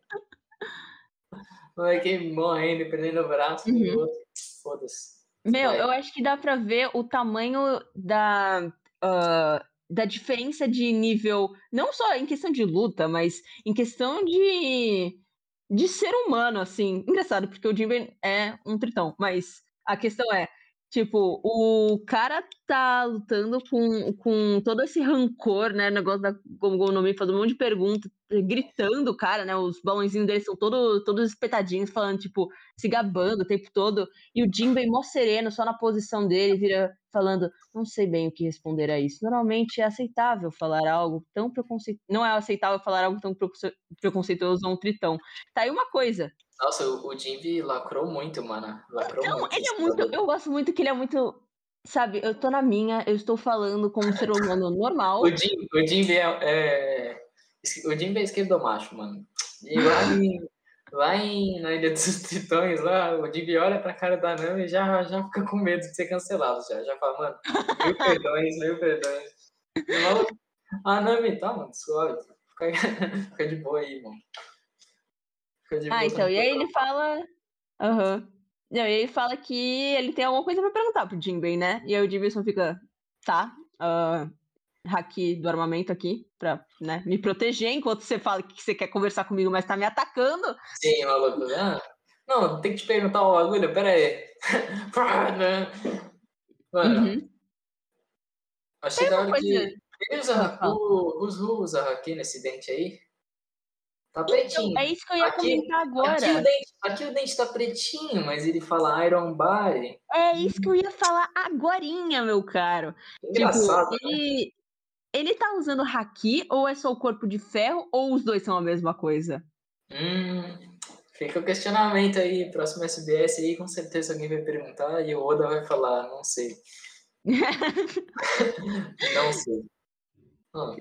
moleque morrendo, perdendo o braço uhum. e outro. Foda-se. Meu, Vai. eu acho que dá pra ver o tamanho da. Uh, da diferença de nível, não só em questão de luta, mas em questão de, de ser humano, assim. Engraçado, porque o Jimmy é um tritão, mas a questão é, Tipo, o cara tá lutando com, com todo esse rancor, né? O negócio da Gomu no Mi, fazendo um monte de perguntas, gritando o cara, né? Os balãozinhos dele são todo, todos espetadinhos, falando, tipo, se gabando o tempo todo. E o Jinbei mó sereno, só na posição dele, vira falando, não sei bem o que responder a isso. Normalmente é aceitável falar algo tão preconceituoso. Não é aceitável falar algo tão preconceituoso a um tritão. Tá aí uma coisa. Nossa, o, o Jimby lacrou muito, mano. Lacrou não, muito. Ele é muito. Eu gosto muito que ele é muito. Sabe, eu tô na minha, eu estou falando como um ser humano normal. o Jimby, o Jimby é, é. O Jimby é esquerdo macho, mano. E lá (laughs) em, lá em, na Ilha dos Tritões, lá, o Jimby olha pra cara da Nami e já, já fica com medo de ser cancelado. Já, já fala, mano, mil perdões, mil perdões. a Nami, tá, mano, suave. Fica, (laughs) fica de boa aí, mano. Ah, então, e aí ele fala. Aham. Uhum. Não, e ele fala que ele tem alguma coisa pra perguntar pro Jinbei, né? E aí o só fica, tá, uh, haki do armamento aqui pra né, me proteger enquanto você fala que você quer conversar comigo, mas tá me atacando. Sim, maluco. Ah, não, tem que te perguntar o bagulho, pera aí. (laughs) Mano, uhum. achei da hora que ele usa, o, usa haki nesse dente aí. Tá então, pretinho. Então, é isso que eu ia aqui, comentar agora. Aqui o, dente, aqui o dente tá pretinho, mas ele fala Iron Body. É isso que eu ia falar agorinha, meu caro. Engraçado. Tipo, ele, ele tá usando haki ou é só o corpo de ferro ou os dois são a mesma coisa? Hum, fica o questionamento aí, próximo SBS aí, com certeza alguém vai perguntar e o Oda vai falar, não sei. (laughs) não sei.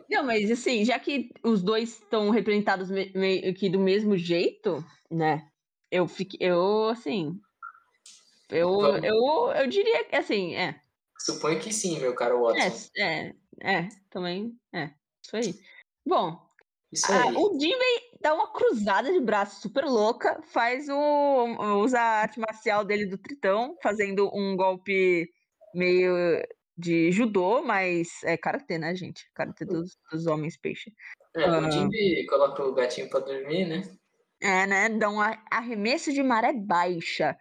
Não, mas assim, já que os dois estão representados meio que do mesmo jeito, né? Eu fiquei, eu assim, eu, eu, eu diria que assim, é. Suponho que sim, meu caro Watson. É, é, é também, é, isso aí. Bom. Ah, o Jinbei dá uma cruzada de braço super louca, faz o usa a arte marcial dele do Tritão, fazendo um golpe meio de judô, mas é karatê, né, gente? Karatê dos, dos homens peixe. É, o Jimmy coloca o gatinho pra dormir, né? É, né? Dá um arremesso de maré baixa.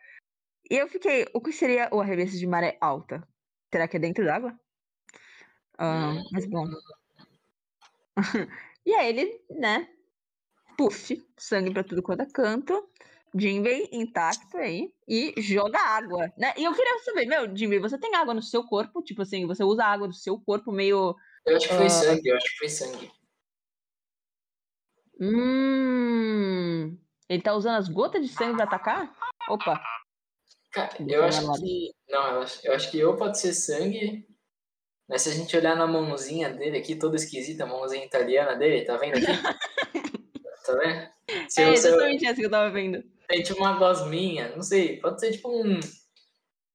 E eu fiquei, o que seria o arremesso de maré alta? Será que é dentro d'água? Uh, mas bom. (laughs) e aí ele, né? Puff, sangue pra tudo quanto é canto. Jinbei intacto aí e joga água, né? E eu queria saber, meu, Jinbei, você tem água no seu corpo? Tipo assim, você usa água do seu corpo meio. Eu acho que foi uh... sangue, eu acho que foi sangue. Hum. Ele tá usando as gotas de sangue pra atacar? Opa. Cara, eu acho que. Não, eu acho, eu acho que ou pode ser sangue. Mas se a gente olhar na mãozinha dele aqui, toda esquisita, a mãozinha italiana dele, tá vendo aqui? (laughs) tá vendo? Se é exatamente essa que eu tava vendo. Tem tipo uma gosminha, não sei, pode ser tipo um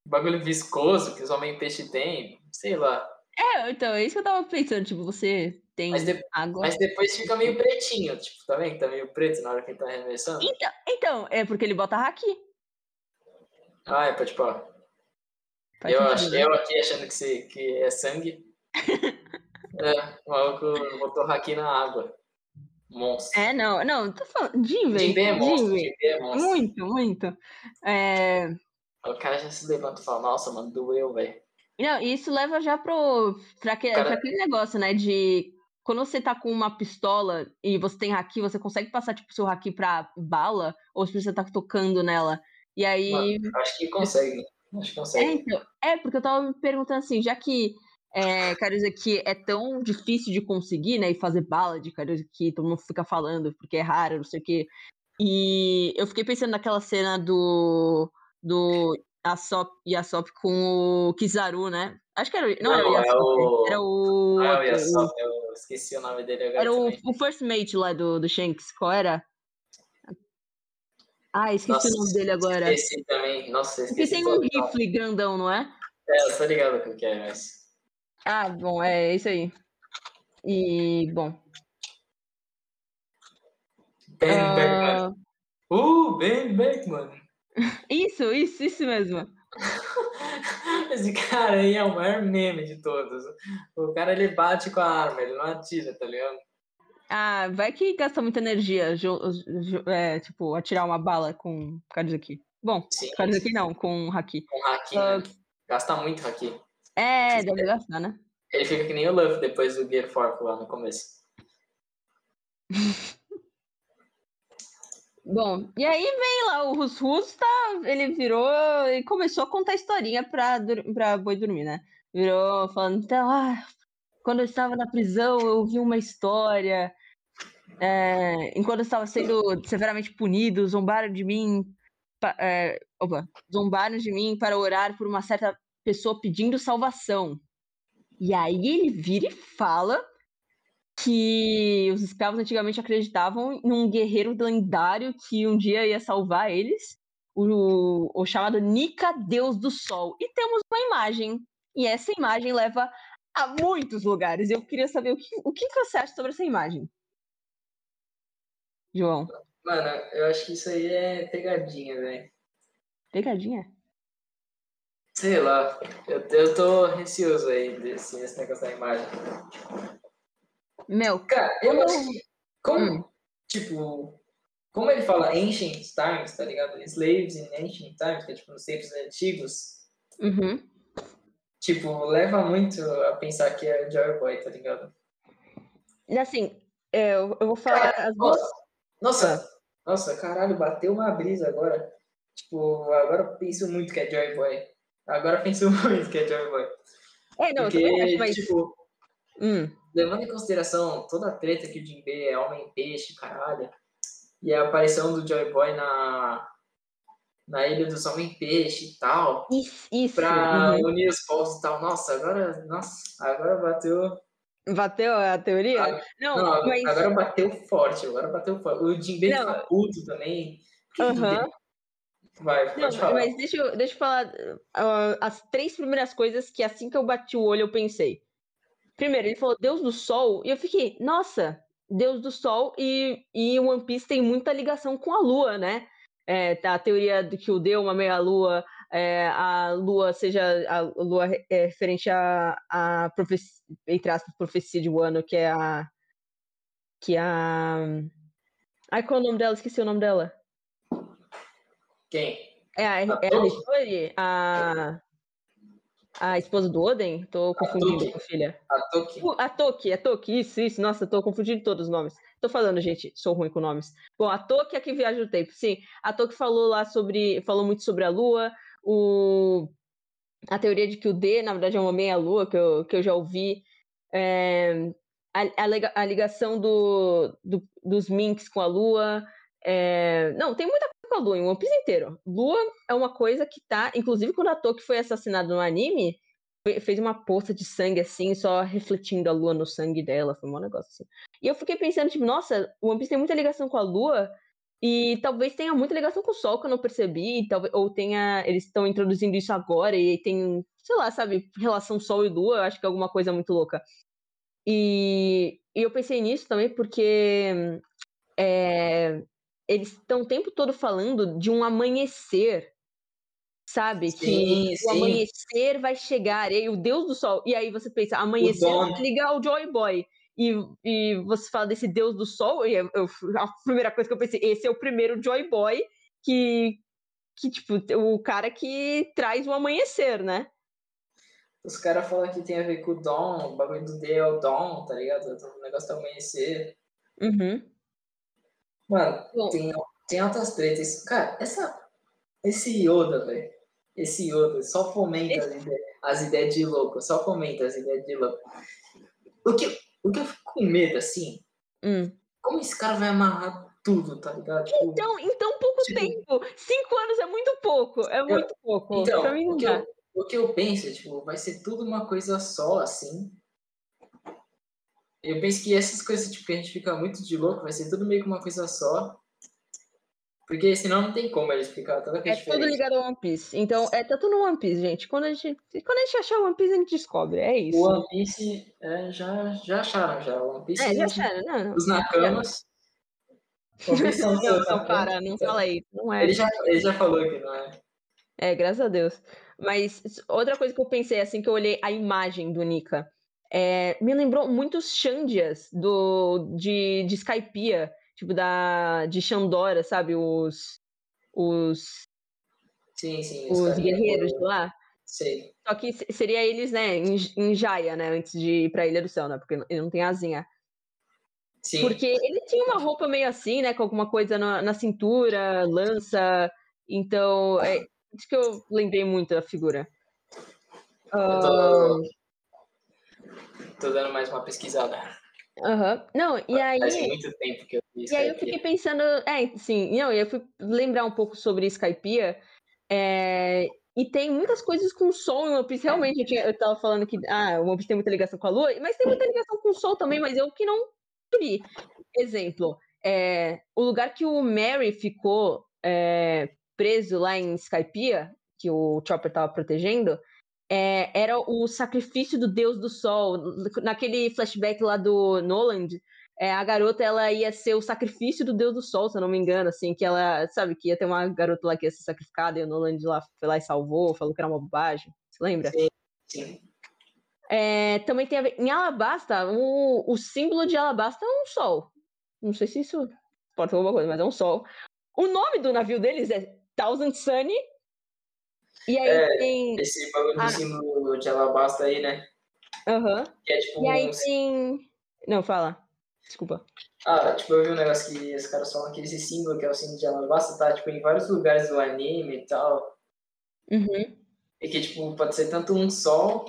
bagulho viscoso que os homens peixe têm, sei lá. É, então, é isso que eu tava pensando, tipo, você tem mas de... água. Mas depois fica meio pretinho, tipo, tá vendo? Tá meio preto na hora que ele tá arremessando. Então, então é porque ele bota haki. Ah, é, pode tipo, ó. eu, acho, né? eu aqui achando que, se, que é sangue. (laughs) é, o maluco botou haki na água. Monstro. É, não, não, tô falando. Jinbei. Jinbei é monstro. Jinbei é monstro. Muito, muito. É... O cara já se levanta e fala, nossa, mano, doeu, velho. Não, isso leva já pro. Pra, que, cara... pra aquele negócio, né? De quando você tá com uma pistola e você tem haki, você consegue passar, tipo, seu haki pra bala, ou se você tá tocando nela. E aí. Mano, acho que consegue. Acho que consegue. É, então, é, porque eu tava me perguntando assim, já que é, Karuzaki é tão difícil de conseguir, né? E fazer bala de Karuzaki, todo mundo fica falando porque é raro, não sei o quê. E eu fiquei pensando naquela cena do. do Asop, Yasop com o Kizaru, né? Acho que era. Não, não era o Yasop, é o... era o. Ah, o Yasop, eu esqueci o nome dele agora. Era o, o, First Mate lá do, do Shanks, qual era? Ah, esqueci Nossa, o nome dele agora. Esqueci também. Nossa, esqueci. Porque tem um rifle grandão, não é? É, eu tô ligado com o que é, mas. Ah, bom, é isso aí. E, bom. Ben uh... Beckman. Uh, Ben Beckman. Isso, isso, isso mesmo. (laughs) Esse cara aí é o maior meme de todos. O cara ele bate com a arma, ele não atira, tá ligado? Ah, vai que gasta muita energia, é, tipo, atirar uma bala com aqui. Bom, aqui não, com haki. Com haki, uh... né? Gasta muito haki. É, deve gastar, né? Ele fica que nem o Luffy depois do Gear 4 lá no começo. (laughs) Bom, e aí vem lá o Rus Rus, tá, ele virou e começou a contar historinha pra, pra Boi dormir, né? Virou falando, então, ah, quando eu estava na prisão eu vi uma história, é, enquanto eu estava sendo severamente punido, zombaram de mim, é, opa, zombaram de mim para orar por uma certa pessoa pedindo salvação. E aí ele vira e fala que os escravos antigamente acreditavam num guerreiro lendário que um dia ia salvar eles, o, o chamado Nika, Deus do Sol. E temos uma imagem, e essa imagem leva a muitos lugares. Eu queria saber o que, o que você acha sobre essa imagem. João. Mano, eu acho que isso aí é pegadinha, velho. Pegadinha? Sei lá, eu, eu tô receoso aí desse, desse negócio da imagem. Meu, cara, eu acho que. Como, hum. tipo, como ele fala ancient times, tá ligado? Slaves in ancient times, que é tipo nos tempos antigos. Uhum. Tipo, leva muito a pensar que é Joy Boy, tá ligado? Assim, eu, eu vou falar cara, as duas. Nossa, nossa, nossa, caralho, bateu uma brisa agora. Tipo, agora eu penso muito que é Joy Boy. Agora penso muito que é Joy Boy. É, não, Porque, eu mas... tipo, hum. levando em consideração toda a treta que o Jinbei é homem-peixe, caralho, e a aparição do Joy Boy na, na Ilha dos Homem-Peixe e tal, Isso, isso. pra uhum. unir os povos e tal. Nossa, agora, nossa, agora bateu. Bateu a teoria? Ah, não, Não, mas. agora bateu forte, agora bateu forte. O Jinbei Não. fica puto também. Por Vai, Não, falar. mas deixa eu, deixa eu falar ah, as três primeiras coisas que assim que eu bati o olho eu pensei. Primeiro, ele falou Deus do Sol, e eu fiquei, nossa, Deus do Sol, e, e o One Piece tem muita ligação com a Lua, né? É, tá, a teoria de que o deu uma meia-lua, é, a Lua seja a Lua é, referente à a, profecia, entre aspas, profecia de Wano, que é a. Que é a. Ai, qual é o nome dela? Esqueci o nome dela. Quem? É a, é a? Hitori? A, a esposa do Oden? Tô confundindo com a filha. A Toki? A Toki, a Toki, isso, isso. Nossa, tô confundindo todos os nomes. Tô falando, gente, sou ruim com nomes. Bom, a Toki é a que viaja no tempo. Sim, a Toki falou lá sobre. Falou muito sobre a Lua. O, a teoria de que o D, na verdade, é uma meia-lua, que eu, que eu já ouvi. É, a, a a ligação do, do- dos Minks com a Lua. é, não, tem muita coisa com a Lua em One Piece inteiro. Lua é uma coisa que tá. Inclusive, quando a Toki foi assassinada no anime, fe- fez uma poça de sangue assim, só refletindo a lua no sangue dela. Foi um negócio assim. E eu fiquei pensando, tipo, nossa, o One Piece tem muita ligação com a lua. E talvez tenha muita ligação com o Sol que eu não percebi, talvez, ou tenha. Eles estão introduzindo isso agora e tem, sei lá, sabe, relação Sol e Lua, eu acho que é alguma coisa muito louca. E, e eu pensei nisso também porque é, eles estão o tempo todo falando de um amanhecer, sabe? Sim, que o sim. amanhecer vai chegar, e aí o Deus do Sol. E aí você pensa, amanhecer vai ligar ao Joy Boy. E, e você fala desse Deus do Sol, e eu- a primeira coisa que eu pensei, esse é o primeiro Joy Boy que, que tipo, o cara que traz o amanhecer, né? Os caras falam que tem a ver com o Dom, o bagulho do D é o Dom, tá ligado? O negócio do amanhecer. Uhum. Mano, Bom. tem, tem altas tretas. Cara, essa, esse Yoda, velho. Esse Yoda só fomenta as ideias, as ideias de louco. Só fomenta as ideias de louco. O que, o que eu fico com medo, assim, Hum. como esse cara vai amarrar tudo, tá ligado? Tipo, Então, em tão pouco Tipo- tempo. Cinco anos é muito pouco. É muito pouco. Então, o que, eu, o que eu penso, tipo, vai ser tudo uma coisa só, assim. Eu penso que essas coisas, tipo, que a gente fica muito de louco, vai ser tudo meio que uma coisa só. Porque senão não tem como ele explicar toda que é, É tudo diferente. ligado ao One Piece. Então, é tá tudo no One Piece, gente. Quando a gente, quando a gente achar o One Piece, a gente descobre. É isso. O One Piece é, já, já acharam, já. O One Piece, É, já acharam. Não, não. os Nakamas. (laughs) Não, não, Nakamas. para, não fala isso. Não é. Ele já, ele já falou que não é. É, graças a Deus. Mas outra coisa que eu pensei, assim, que eu olhei a imagem do Nika, é, me lembrou muitos Xandias do, de, de Skypiea, tipo, da, de Xandora, sabe? Os, os, Sim, sim. os guerreiros de lá. Sei. Só que se- seria eles, né, em, em Jaya, né, antes de ir pra Ilha do Céu, né? Porque ele não tem asinha. Sim. Porque ele tinha uma roupa meio assim, né? Com alguma coisa na, na cintura, lança. Então, é isso que eu lembrei muito da figura. Eu Ah, tô, tô dando mais uma pesquisada. Aham. Não, e aí. Faz muito tempo que eu fiz E aí eu fiquei pensando, é, sim, não, eu fui lembrar um pouco sobre Skypiea, é, e tem muitas coisas com o Sol em One Piece, realmente, eu, tinha, eu tava falando que, ah, o One Piece tem muita ligação com a Lua, mas tem muita ligação com o Sol também, mas eu que não vi. Exemplo, é, o lugar que o Mary ficou é, preso lá em Skypiea, que o Chopper tava protegendo, é, era o sacrifício do Deus do Sol. Naquele flashback lá do Noland, é, a garota ela ia ser o sacrifício do Deus do Sol, se eu não me engano, assim, que ela, sabe, que ia ter uma garota lá que ia ser sacrificada e o Noland lá foi lá e salvou, falou que era uma bobagem. Você lembra? Sim. É, também tem a ver. Em Alabasta, o, o símbolo de Alabasta é um sol. Não sei se isso pode ser alguma coisa, mas é um sol. O nome do navio deles é Thousand Sunny. E aí É, tem. Esse bagulho do Ah. símbolo de Alabasta aí, né? Aham. Que é tipo E aí um... tem. Não, fala. Desculpa. Ah, tipo, eu vi um negócio que os caras falam que esse símbolo, que é o símbolo de Alabasta, tá, tipo, em vários lugares do anime e tal. Uhum. E que, tipo, pode ser tanto um sol,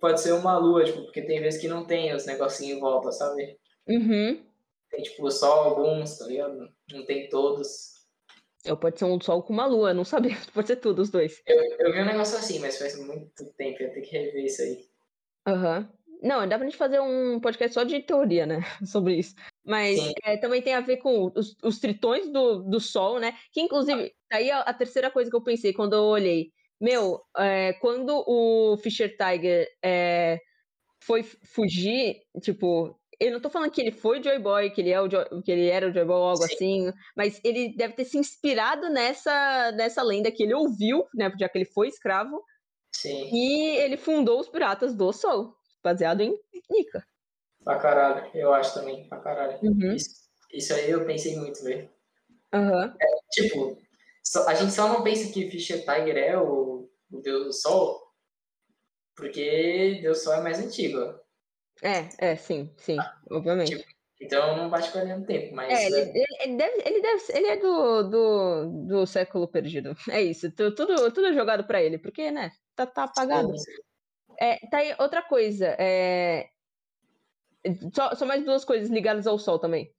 pode ser uma lua, tipo, porque tem vezes que não tem os negocinhos em volta, sabe? Uhum. Tem, tipo, só alguns, tá ligado? Não tem todos. Eu pode ser um sol com uma lua, não sabia. (laughs) Pode ser tudo, os dois. Eu, eu vi um negócio assim, mas faz muito tempo, eu tenho que rever isso aí. Aham. Uhum. Não, dá pra gente fazer um podcast só de teoria, né? (laughs) Sobre isso. Mas é, também tem a ver com os, os tritões do, do Sol, né? Que, inclusive, aí a, a, terceira coisa que eu pensei quando eu olhei. Meu, é, quando o Fischer Tiger é, foi fugir, tipo, eu não tô falando que ele foi Joy Boy, que ele, é o Joy, que ele era o Joy Boy ou algo Sim. assim, mas ele deve ter se inspirado nessa, nessa lenda que ele ouviu, né? Já que ele foi escravo. Sim. E ele fundou os Piratas do Sol, baseado em Nika. Pra caralho, eu acho também, pra caralho. Uhum. Isso, isso, aí eu pensei muito, velho. Uhum. É, tipo, a gente só não pensa que Fischer Tiger é o, o Deus do Sol, porque Deus do Sol é mais antigo. É, é, sim, sim, obviamente. Tipo, então não bate com ele no tempo, mas. É, ele, ele, deve, ele, deve, ele é do, do, do século perdido. É isso, tudo, tudo jogado pra ele, porque, né, tá, tá apagado. É, tá aí outra coisa, é... só, só mais duas coisas ligadas ao sol também.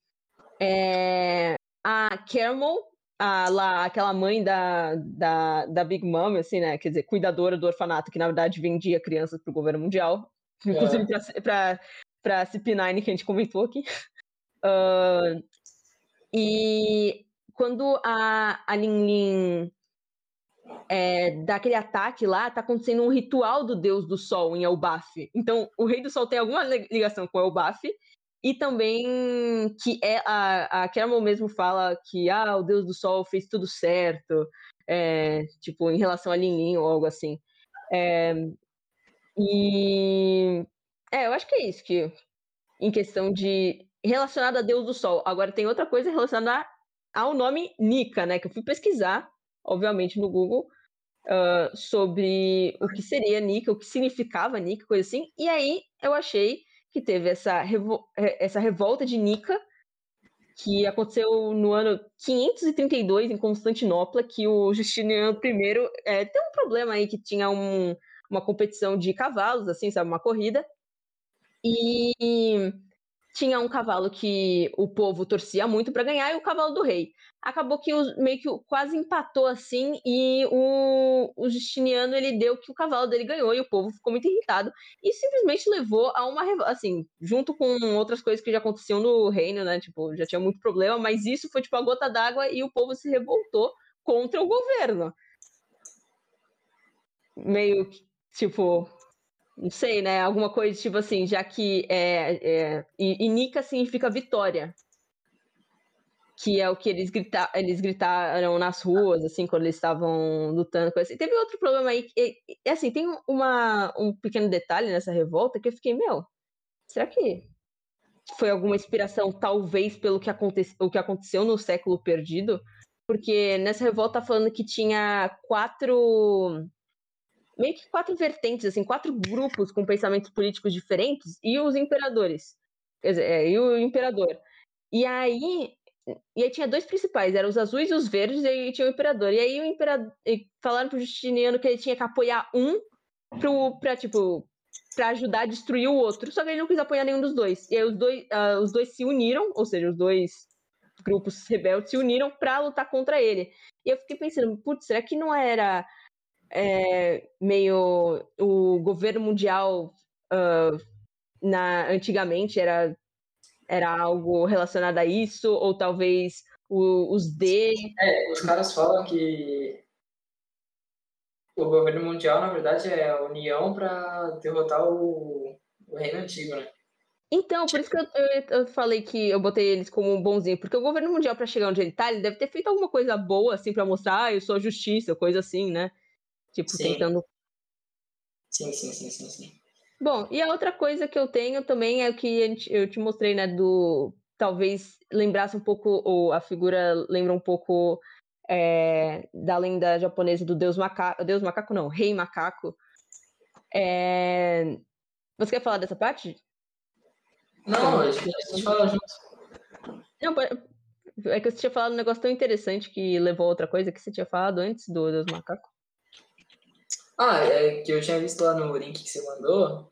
É... A Carmel, a, lá, aquela mãe da, da, da Big Mom, assim, né, quer dizer, cuidadora do orfanato, que na verdade vendia crianças pro governo mundial, Inclusive é. pra, pra, pra CP9 que a gente comentou aqui. (laughs) Uh, e quando a, a Lin Lin é, dá aquele ataque lá, tá acontecendo um ritual do Deus do Sol em Elbaf. Então, o Rei do Sol tem alguma ligação com Elbaf. E também que é a, a Kermel mesmo fala que ah, o Deus do Sol fez tudo certo, é, tipo, em relação a Lin Lin ou algo assim. É, e é, eu acho que é isso que em questão de relacionado a Deus do Sol. Agora tem outra coisa relacionada ao nome Nika, né? Que eu fui pesquisar, obviamente, no Google, uh, sobre o que seria Nika, o que significava Nika, coisa assim. E aí eu achei que teve essa, revo essa revolta de Nika, que aconteceu no ano 532 em Constantinopla, que o Justiniano I é, tem um problema aí que tinha um uma competição de cavalos, assim, sabe, uma corrida. E tinha um cavalo que o povo torcia muito para ganhar e o cavalo do rei. Acabou que os, meio que quase empatou assim e o, o Justiniano ele deu que o cavalo dele ganhou e o povo ficou muito irritado e simplesmente levou a uma assim, junto com outras coisas que já aconteciam no reino, né? Tipo, já tinha muito problema, mas isso foi tipo a gota d'água e o povo se revoltou contra o governo. Meio Tipo, não sei, né? Alguma coisa tipo assim, já que é, é e, e Nika significa vitória. Que é o que eles, grita, eles gritaram nas ruas, assim, quando eles estavam lutando com assim. Teve outro problema aí, e, assim, tem uma, um pequeno detalhe nessa revolta que eu fiquei, meu, será que foi alguma inspiração, talvez, pelo que, aconte, o que aconteceu no século perdido? Porque nessa revolta tá falando que tinha quatro meio que quatro vertentes, assim, quatro grupos com pensamentos políticos diferentes e os imperadores. Quer dizer, é, e o imperador. E aí, e aí tinha dois principais, eram os azuis e os verdes, e aí tinha o imperador. E aí o imperador falaram pro Justiniano que ele tinha que apoiar um pro, pra, tipo, pra ajudar a destruir o outro. Só que ele não quis apoiar nenhum dos dois. E aí os dois, uh, os dois se uniram, ou seja, os dois grupos rebeldes se uniram para lutar contra ele. E eu fiquei pensando, putz, será que não era é, meio o governo mundial uh, na, antigamente era, era algo relacionado a isso, ou talvez o, os D. É, os caras falam que o governo mundial, na verdade, é a união para derrotar o, o reino antigo, né? Então, por isso que eu, eu, eu, falei que eu botei eles como um bonzinho, porque o governo mundial, para chegar onde ele tá, ele deve ter feito alguma coisa boa, assim, para mostrar, ah, eu sou a justiça, coisa assim, né? Tipo, sim. tentando. Sim, sim, sim, sim, sim. Bom, e a outra coisa que eu tenho também é o que eu te mostrei, né? Do. Talvez lembrasse um pouco, ou a figura lembra um pouco é, da lenda japonesa do Deus Macaco. Deus Macaco não, Rei Macaco. É... Você quer falar dessa parte? Não, a gente fala junto. Não, é que você tinha falado um negócio tão interessante que levou a outra coisa que você tinha falado antes do Deus Macaco. Ah, é que eu tinha visto lá no link que você mandou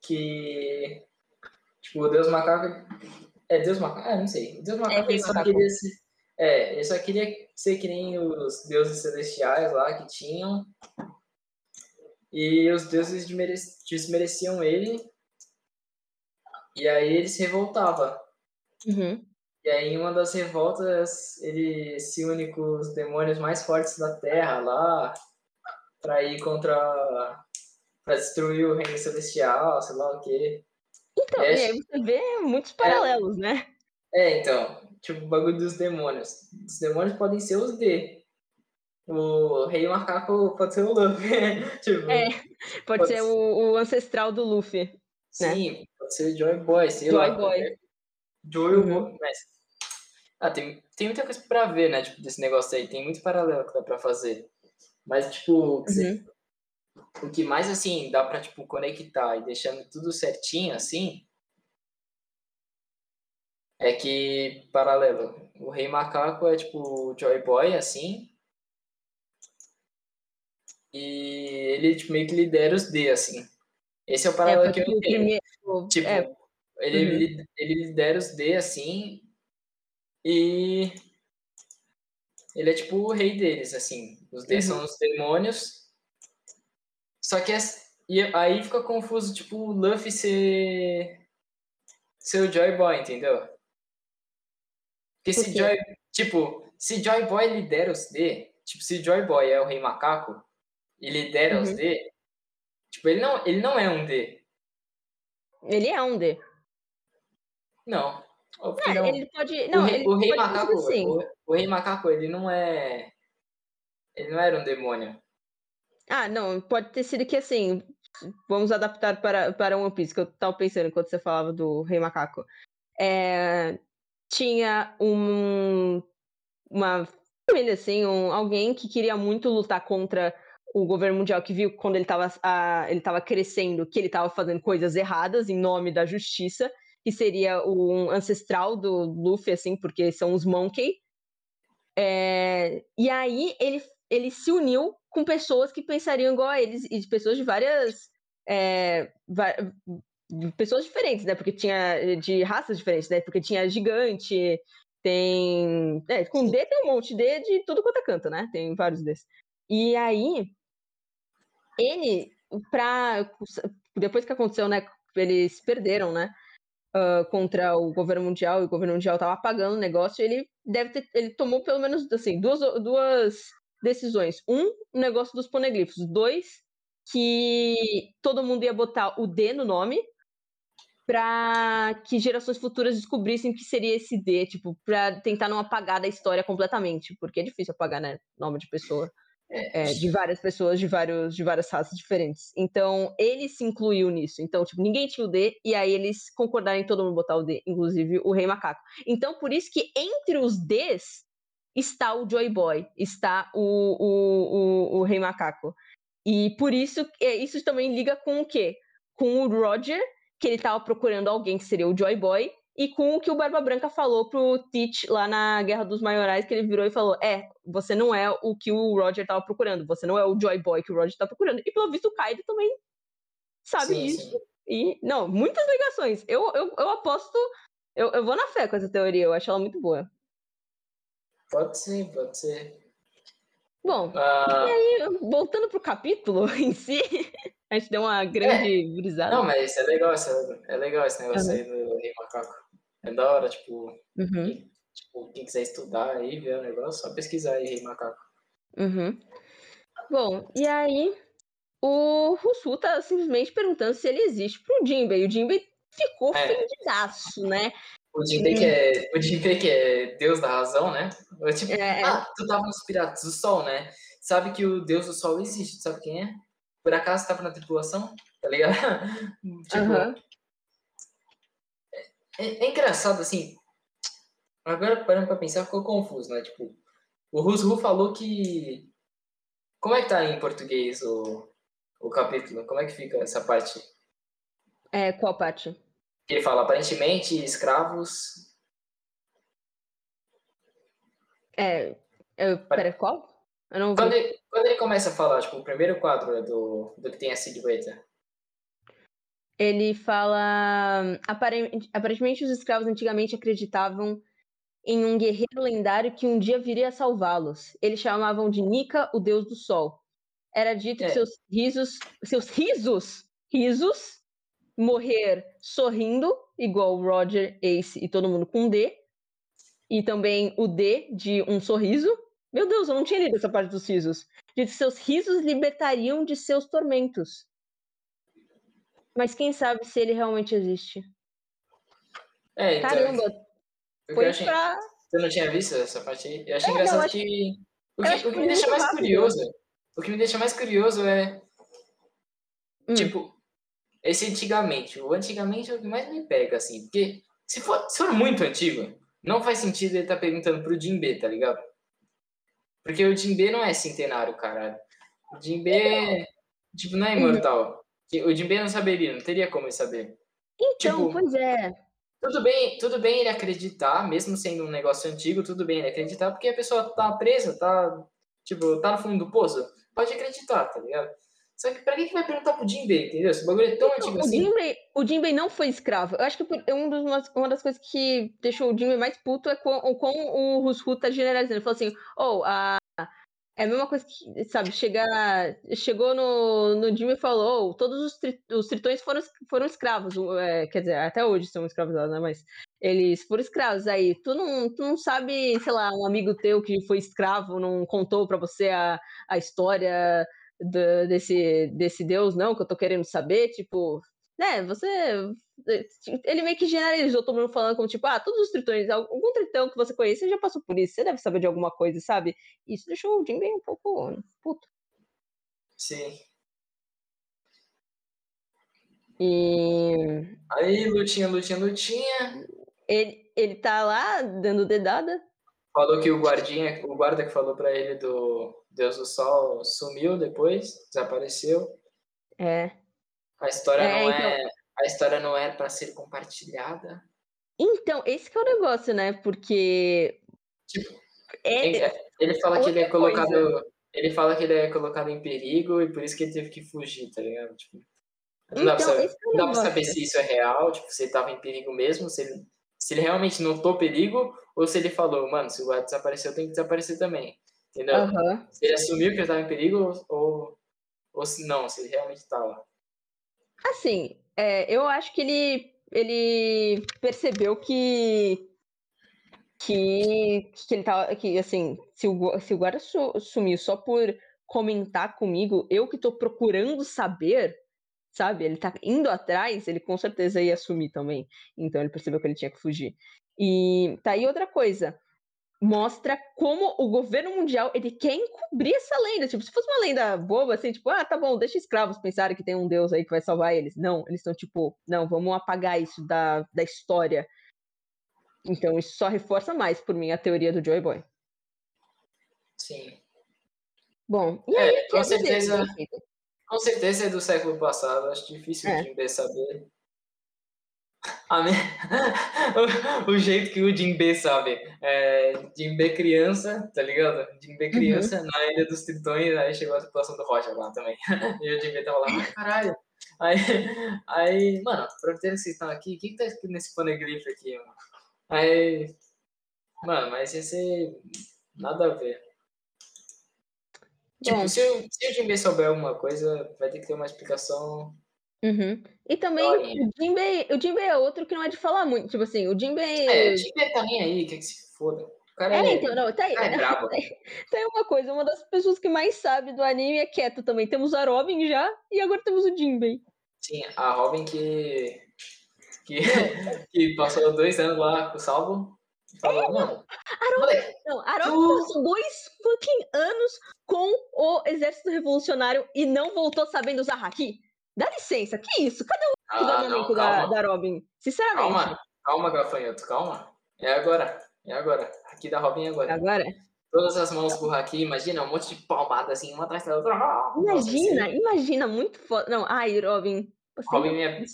que tipo, o Deus Macaco é Deus Macaco, ah, não sei. O Deus Macaco é, ele só macaco. queria ser é, ele só queria ser que nem os deuses celestiais lá que tinham. E os deuses desmereciam ele. E aí ele se revoltava. Uhum. E aí, em uma das revoltas, ele se une com os demônios mais fortes da Terra lá, pra ir contra. pra destruir o reino celestial, sei lá o quê. Então, é, e aí você vê muitos paralelos, é, né? É, então. Tipo, o bagulho dos demônios. Os demônios podem ser os D. O rei macaco pode ser o Luffy. (laughs) tipo, é, pode, pode ser, ser, O, o ancestral do Luffy. Né? Sim, né? pode ser Joy Boy, sei Joy lá. Boy. Joy uhum. Boy. Ah, tem, tem muita coisa pra ver, né? Tipo, desse negócio aí. Tem muito paralelo que dá pra fazer. Mas, tipo, uhum. o que mais, assim, dá pra, tipo, conectar e deixando tudo certinho, assim, é que, paralelo, o Rei Macaco é, tipo, o Joy Boy, assim, e ele, tipo, meio que lidera os D, assim. Esse é o paralelo é, que eu tenho. Primeiro... Tipo, é. ele, uhum. ele lidera os D, assim, e ele é tipo o rei deles, assim. Os D uhum. são os demônios. Só que e aí fica confuso, tipo, o Luffy ser ser o Joy Boy, entendeu? Porque se Joy, tipo, se Joy Boy lidera os D, tipo, se Joy Boy é o rei macaco e lidera uhum. os D, tipo, ele não, ele não é um D. Ele é um D. Não. Não, não, ele pode. Não, o, rei, o rei macaco, assim. o, o, rei macaco, ele não é. Ele não era um demônio. Ah, não, pode ter sido que assim. Vamos adaptar para, para One Piece, que eu tava pensando enquanto você falava do Rei Macaco. É, tinha um, uma família, assim, um, alguém que queria muito lutar contra o governo mundial, que viu quando ele estava ele tava crescendo que ele estava fazendo coisas erradas em nome da justiça que seria um ancestral do Luffy, assim, porque são os Monkey. É, e aí ele, ele se uniu com pessoas que pensariam igual a eles, e de pessoas de várias. É, pessoas diferentes, né? Porque tinha de raças diferentes, né? Porque tinha gigante, tem. É, com D tem um monte D de tudo quanto é canto, né? Tem vários desses. E aí, ele, pra. Depois que aconteceu, né? Eles perderam, né? uh, contra o governo mundial e o governo mundial estava pagando o negócio, ele deve ter, ele tomou pelo menos assim duas, duas decisões. Um, o negócio dos poneglifos. Dois, que todo mundo ia botar o D no nome para que gerações futuras descobrissem que seria esse D, tipo, para tentar não apagar da história completamente, porque é difícil apagar, né, nome de pessoa. É, de várias pessoas de, vários, de várias raças diferentes. Então, ele se incluiu nisso. Então, tipo, ninguém tinha o D, e aí eles concordaram em todo mundo botar o D, inclusive o Rei Macaco. Então, por isso que entre os Ds está o Joy Boy, está o, o, o, o Rei Macaco. E por isso, é, isso também liga com o quê? Com o Roger, que ele estava procurando alguém que seria o Joy Boy, e com o que o Barba Branca falou pro Teach lá na Guerra dos Maiorais, que ele virou e falou: É, você não é o que o Roger tava procurando, você não é o Joy Boy que o Roger tá procurando. E pelo visto o Kaido também sabe sim, isso. Sim. E, não, muitas ligações. Eu, eu, eu aposto, eu, eu vou na fé com essa teoria, eu acho ela muito boa. Pode ser, pode ser. Bom, ah. e aí, voltando pro capítulo (laughs) em si, a gente deu uma grande é. brisada. Não, mas é legal, é legal esse negócio uhum. aí do Rei Macaco. É da hora, tipo, uhum. quem, tipo, quem quiser estudar aí, ver o negócio, só pesquisar aí, Rei Macaco. Uhum. Bom, e aí o Russu tá simplesmente perguntando se ele existe pro Jinbei. O Jinbei ficou é. né? O Jinbei, que é, que é Deus da razão, né? Eu, tipo, é... ah, tu tava nos Piratas do Sol, né? Sabe que o Deus do Sol existe, sabe quem é? Por acaso tava na tripulação, tá ligado? (laughs) tipo, uhum. É, é, engraçado, assim. Agora, parando pra pensar, ficou confuso, né? Tipo, o Rusru falou que. Como é que tá em português o, o capítulo? Como é que fica essa parte? É, qual parte? Ele fala, aparentemente, escravos. É. Eu, pera, qual? Eu não quando, ele, quando ele começa a falar, tipo, o primeiro quadro é do, do que tem a silhueta. Ele fala. Aparentemente, os escravos antigamente acreditavam em um guerreiro lendário que um dia viria a salvá-los. Eles chamavam de Nika, o deus do sol. Era dito é. que seus risos, seus risos, risos, morrer sorrindo, igual o Roger, Ace e todo mundo com D. E também o D de um sorriso. Meu Deus, eu não tinha lido essa parte dos risos. De seus risos libertariam de seus tormentos. Mas quem sabe se ele realmente existe? É, então, Caramba, foi achei... pra. Você não tinha visto essa parte aí? Eu achei é, engraçado não, que... O que, o que me deixa mais rápido. curioso. O que me deixa mais curioso é. Hum. Tipo, esse antigamente. O antigamente é o que mais me pega, assim. Porque se for, se for muito antigo, não faz sentido ele estar tá perguntando pro Jinbe, tá ligado? Porque o Jinbe não é centenário, caralho. O Jinbe, é, tipo, não é imortal. O Jinbe não saberia, não teria como ele saber. Então, tipo, pois é. Tudo bem, tudo bem ele acreditar, mesmo sendo um negócio antigo, tudo bem ele acreditar, porque a pessoa tá presa, tá, tipo, tá no fundo do poço, pode acreditar, tá ligado? Só que pra que, que vai perguntar pro Jinbei, entendeu? Esse bagulho é tão antigo o assim. Jinbei, o Jinbei não foi escravo. Eu acho que um dos, uma das coisas que deixou o Jinbei mais puto é com, com o Rusru tá generalizando. Ele falou assim, oh, a, é a mesma coisa que, sabe, chegar, chegou no, no Jimmy e falou, oh, todos os, tri, os tritões foram, foram escravos, é, quer dizer, até hoje são escravizados, né, mas eles foram escravos, aí tu não, tu não sabe, sei lá, um amigo teu que foi escravo não contou para você a, a história do, desse, desse deus, não, que eu tô querendo saber, tipo, né, você. Ele meio que generalizou todo mundo falando como, tipo, ah, todos os tritões, algum tritão que você conhece, você já passou por isso, você deve saber de alguma coisa, sabe? Isso deixou o Jim bem um pouco puto. Sim. E. Aí, lutinha, lutinha, lutinha. Ele, ele tá lá dando dedada. Falou que o guardinha, o guarda que falou para ele do Deus do Sol sumiu depois, desapareceu. É. A história é, não é, então... é, a história não é para ser compartilhada. Então, esse que é o negócio, né? Porque tipo, é, ele fala que ele é colocado, coisa. ele fala que ele é colocado em perigo e por isso que ele teve que fugir, tá ligado? Tipo, não dá, então, pra, saber, é não dá pra saber se isso é real, tipo, se ele tava em perigo mesmo, se ele, se ele realmente notou perigo, ou se ele falou, mano, se o guarda desapareceu, tem que desaparecer também. Entendeu? Uhum. Se ele assumiu que ele tava em perigo, ou, ou se não, se ele realmente tava. Assim, é, eu acho que ele, ele percebeu que que, que ele tava. Que, assim, se o, se o guarda sumiu só por comentar comigo, eu que tô procurando saber, sabe? Ele tá indo atrás, ele com certeza ia sumir também. Então ele percebeu que ele tinha que fugir. E tá aí outra coisa mostra como o governo mundial ele quer encobrir essa lenda. Tipo, se fosse uma lenda boba, assim, tipo, ah, tá bom, deixa escravos pensarem que tem um deus aí que vai salvar eles. Não, eles estão tipo, não, vamos apagar isso da, da história. Então isso só reforça mais, por mim, a teoria do Joy Boy. Sim. Bom, e aí, é, com certeza, com certeza é do século passado, acho difícil é. de saber. (laughs) o, o, jeito que o Jinbe sabe. É, Jinbe criança, tá ligado? Jinbe uhum. criança uhum. na Ilha dos Tritões, aí chegou a situação do Roger lá também. (laughs) e o Jinbe tava lá, caralho. Aí, aí, mano, aproveitando que vocês estão aqui, o que, que tá escrito nesse poneglyph aqui, mano? Aí, mano, mas ia ser nada a ver. Tipo, se, o, se o Jinbe souber alguma coisa, vai ter que ter uma explicação Uhum. E também o Jinbei, o Jinbei é outro que não é de falar muito. Tipo assim, o Jinbei. É, o Jinbei tá nem aí, quer que se foda. O cara é, é, então, não, tá aí. É (laughs) brabo. Tem uma coisa, uma das pessoas que mais sabe do anime é quieto também. Temos a Robin já e agora temos o Jinbei. Sim, a Robin que. que, (laughs) que passou dois anos lá com o Salvo. Falou, é, mano. Não, a Robin tu... passou dois fucking anos com o exército revolucionário e não voltou sabendo usar Haki. Dá licença, que isso? Cadê o ah, treinamento da, da Robin? Sinceramente. Calma, calma, gafanhoto, calma. É agora, é agora. Aqui da Robin é agora. Agora? Todas as mãos por aqui, imagina, um monte de palmada assim, uma atrás da outra. Imagina, Nossa, imagina, muito foda. Não, ai, Robin. Robin é minha,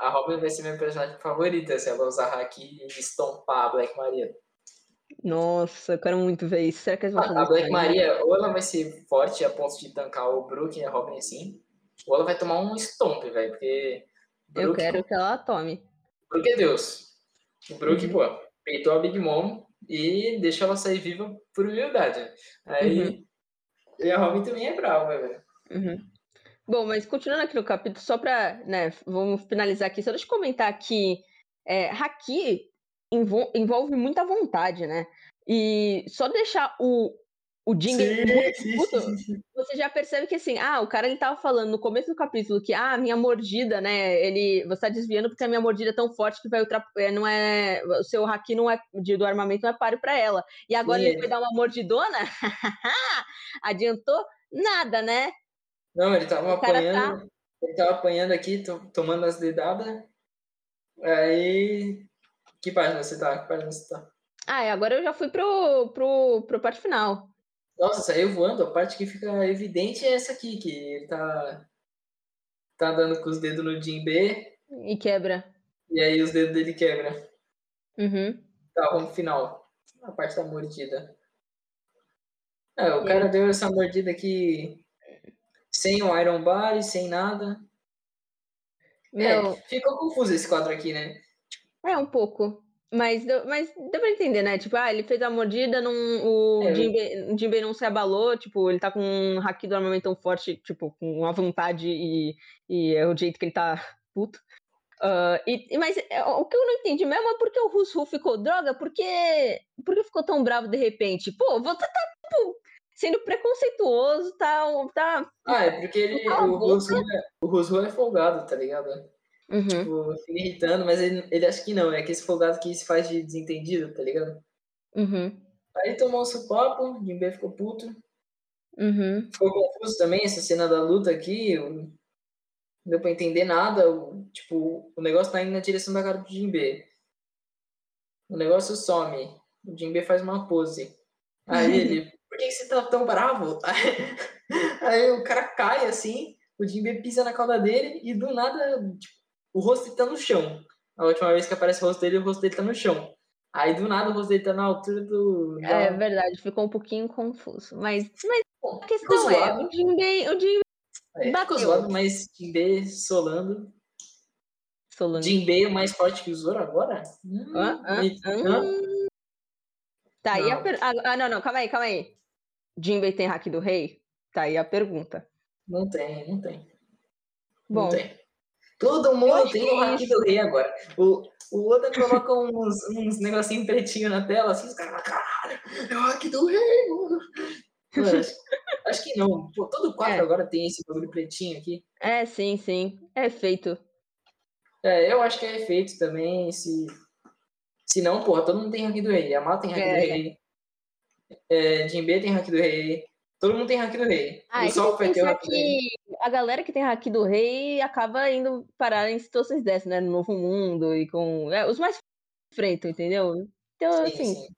a Robin vai ser minha personagem favorita se ela usar aqui e estompar a Black Maria. Nossa, eu quero muito ver isso. Será que eles vão Ah, fazer a Black? Maria, ou ela vai ser forte a ponto de tancar o Brook e a Robin assim, ela vai tomar um stomp, velho, porque Eu Brook, quero que ela tome. Brook é Deus. O Brook, Uhum. pô, peitou a Big Mom e deixou ela sair viva por humildade. Aí, Uhum. e a Robin também é brava, velho. Uhum. Bom, mas continuando aqui no capítulo, só pra, né, vamos finalizar aqui, só deixa eu comentar que é, Haki envo- envolve muita vontade, né? E só deixar o, o puto, você já percebe que assim, ah, o cara ele tava falando no começo do capítulo que, ah, minha mordida, né, ele, você tá desviando porque a minha mordida é tão forte que vai ultra, é, não é, o seu haki não é, de, do armamento não é páreo pra ela. E agora Sim, ele foi dar uma mordidona? (laughs) Adiantou nada, né? Não, ele tava cara apanhando, ele tava apanhando aqui, to- tomando as dedadas. Aí, que página você tá? Que página você tá? Ah, agora eu já fui pro, pro, pro parte final. Nossa, saiu voando. A parte que fica evidente é essa aqui, que ele tá, tá dando com os dedos no Jinbe, E quebra. e aí os dedos dele quebram. Uhum. Tá, vamos final. A parte da mordida. É, o E cara deu essa mordida aqui sem o Iron Bar e sem nada. É, Meu, ficou confuso esse quadro aqui, né? é um pouco. Mas deu, mas deu pra entender, né? Tipo, ah, ele fez a mordida, não, o É, Jinbei, não se abalou, tipo, ele tá com um haki do armamento tão forte, tipo, com uma vontade e, e é o jeito que ele tá puto. Ah, e, mas é, o que eu não entendi mesmo é porque o Russo ficou droga, porque, porque ficou tão bravo de repente? Pô, você tá, tipo, sendo preconceituoso, tá, tá... Ah, é porque ele, o. Russo é, o Russo é folgado, tá ligado? Uhum, Tipo, fica irritando, mas ele, ele acha que não, é aquele folgado que se faz de desentendido, tá ligado? uhum, Aí tomou um supapo, Jinbei ficou puto. uhum. Ficou confuso também essa cena da luta aqui. o- Não deu pra entender nada. o- tipo, o negócio tá indo na direção da cara do Jinbe. O negócio some. O Jinbe faz uma pose. Aí (laughs) ele, por que você tá tão bravo? (laughs) Aí o cara cai assim, o Jinbe pisa na cauda dele e do nada, tipo, o rosto dele tá no chão. A última vez que aparece o rosto dele, o rosto dele tá no chão. Aí do nada o rosto dele tá na altura do. da- É verdade, ficou um pouquinho confuso. Mas, mas Bom, a questão é, o Jinbei, o Jinbei É, bateu. zoado, mas Jinbe solando. Solano. Jinbei é mais forte que o Zoro agora? Hum, Hã? Hã? e- Hã? hã? Tá aí a Não. per... ah, ah, não, não, calma aí, calma aí. Jinbei tem hack do rei? Tá aí a pergunta. Não tem, não tem. Bom, Não tem. Todo mundo tem o hack do rei agora. O, o Oda coloca uns, uns negocinhos pretinhos na tela, assim, os caras, caralho, é o hack do rei, mano. Mano, acho, acho que não. Pô, todo quadro É. agora tem esse bagulho pretinho aqui. É, sim, sim. É feito. É, eu acho que é efeito também. Se, se não, porra, todo mundo tem hack do rei. Yamato tem hack do É. rei. É, Jinbe tem hack do rei. Todo mundo tem hack do rei. Ah, o que vai ter o hack do rei. A galera que tem hack do rei acaba indo parar em situações dessas, né? No novo mundo e com. é, os mais enfrentam, entendeu? Então, Sim, assim. sim.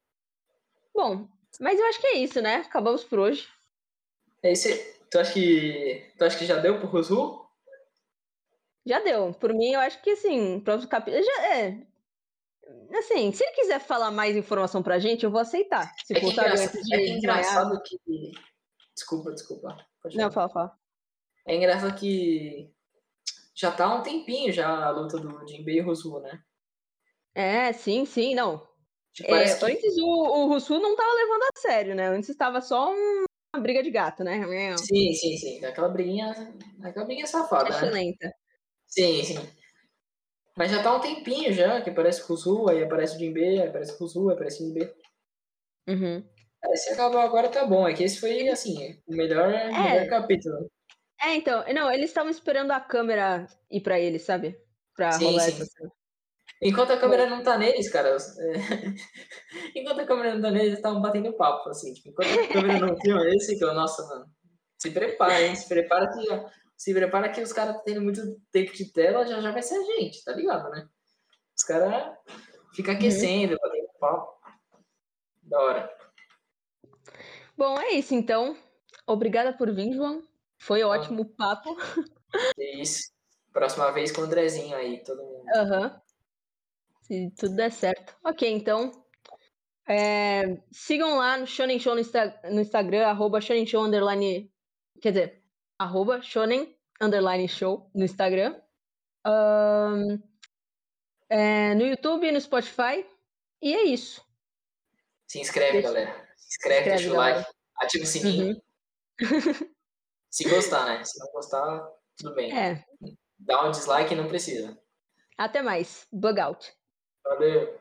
Bom, mas eu acho que é isso, né? Acabamos por hoje. É isso aí. Tu acha que. Tu acha que já deu pro Rosu? Já deu. Por mim, eu acho que assim, próximo capítulo. Já é. Assim, se ele quiser falar mais informação pra gente, eu vou aceitar. Se É que, engraçado, é que desmaiar. engraçado que. Desculpa, desculpa. Pode Não, fala, fala. É engraçado que. Já tá há um tempinho já a luta do Jinbei e Rosu, né? É, sim, sim, não. Tipo, É, que. Antes o, o não tava levando a sério, né? Antes estava só um- uma briga de gato, né? Sim, sim, sim. Daquela briguinha. Daquela briguinha safada, né? Excelente. Sim, sim. Mas já tá um tempinho já, que aparece o Rosu, aí aparece o Jinbei, aí aparece o Rosu, aí aparece o Jinbei. Uhum. É, se acabou agora tá bom. É que esse foi, assim, o melhor, melhor capítulo. É, então, não, eles estavam esperando a câmera ir pra eles, sabe? Pra Sim, rolar sim. essa. Enquanto a câmera não tá neles, cara. é, (laughs) Enquanto a câmera não tá neles, eles estavam batendo papo, assim. Tipo, enquanto a câmera não tinha eles, ficam, nossa, mano. Se prepara, hein? Se prepara que, ó, se prepara que os caras tá tendo muito tempo de tela, já já vai ser a gente, tá ligado, né? Os caras ficam Uhum. aquecendo, batendo papo. Da hora. Bom, é isso então. Obrigada por vir, João. Foi ótimo o papo. É isso. Próxima vez com o Andrezinho aí, todo mundo. Aham. Se tudo der certo. Ok, então. É, sigam lá no Shonen Show no, Insta no Instagram, arroba Shonen Show underline. Quer dizer, arroba Shonen underline show no Instagram. Um, é, no YouTube, no Spotify. E é isso. Se inscreve, deixa, galera. Se inscreve, inscreve deixa o like, ativa o sininho. Uhum. (laughs) Se gostar, né? Se não gostar, tudo bem. É. Dá um dislike e não precisa. Até mais. Bug out. Valeu.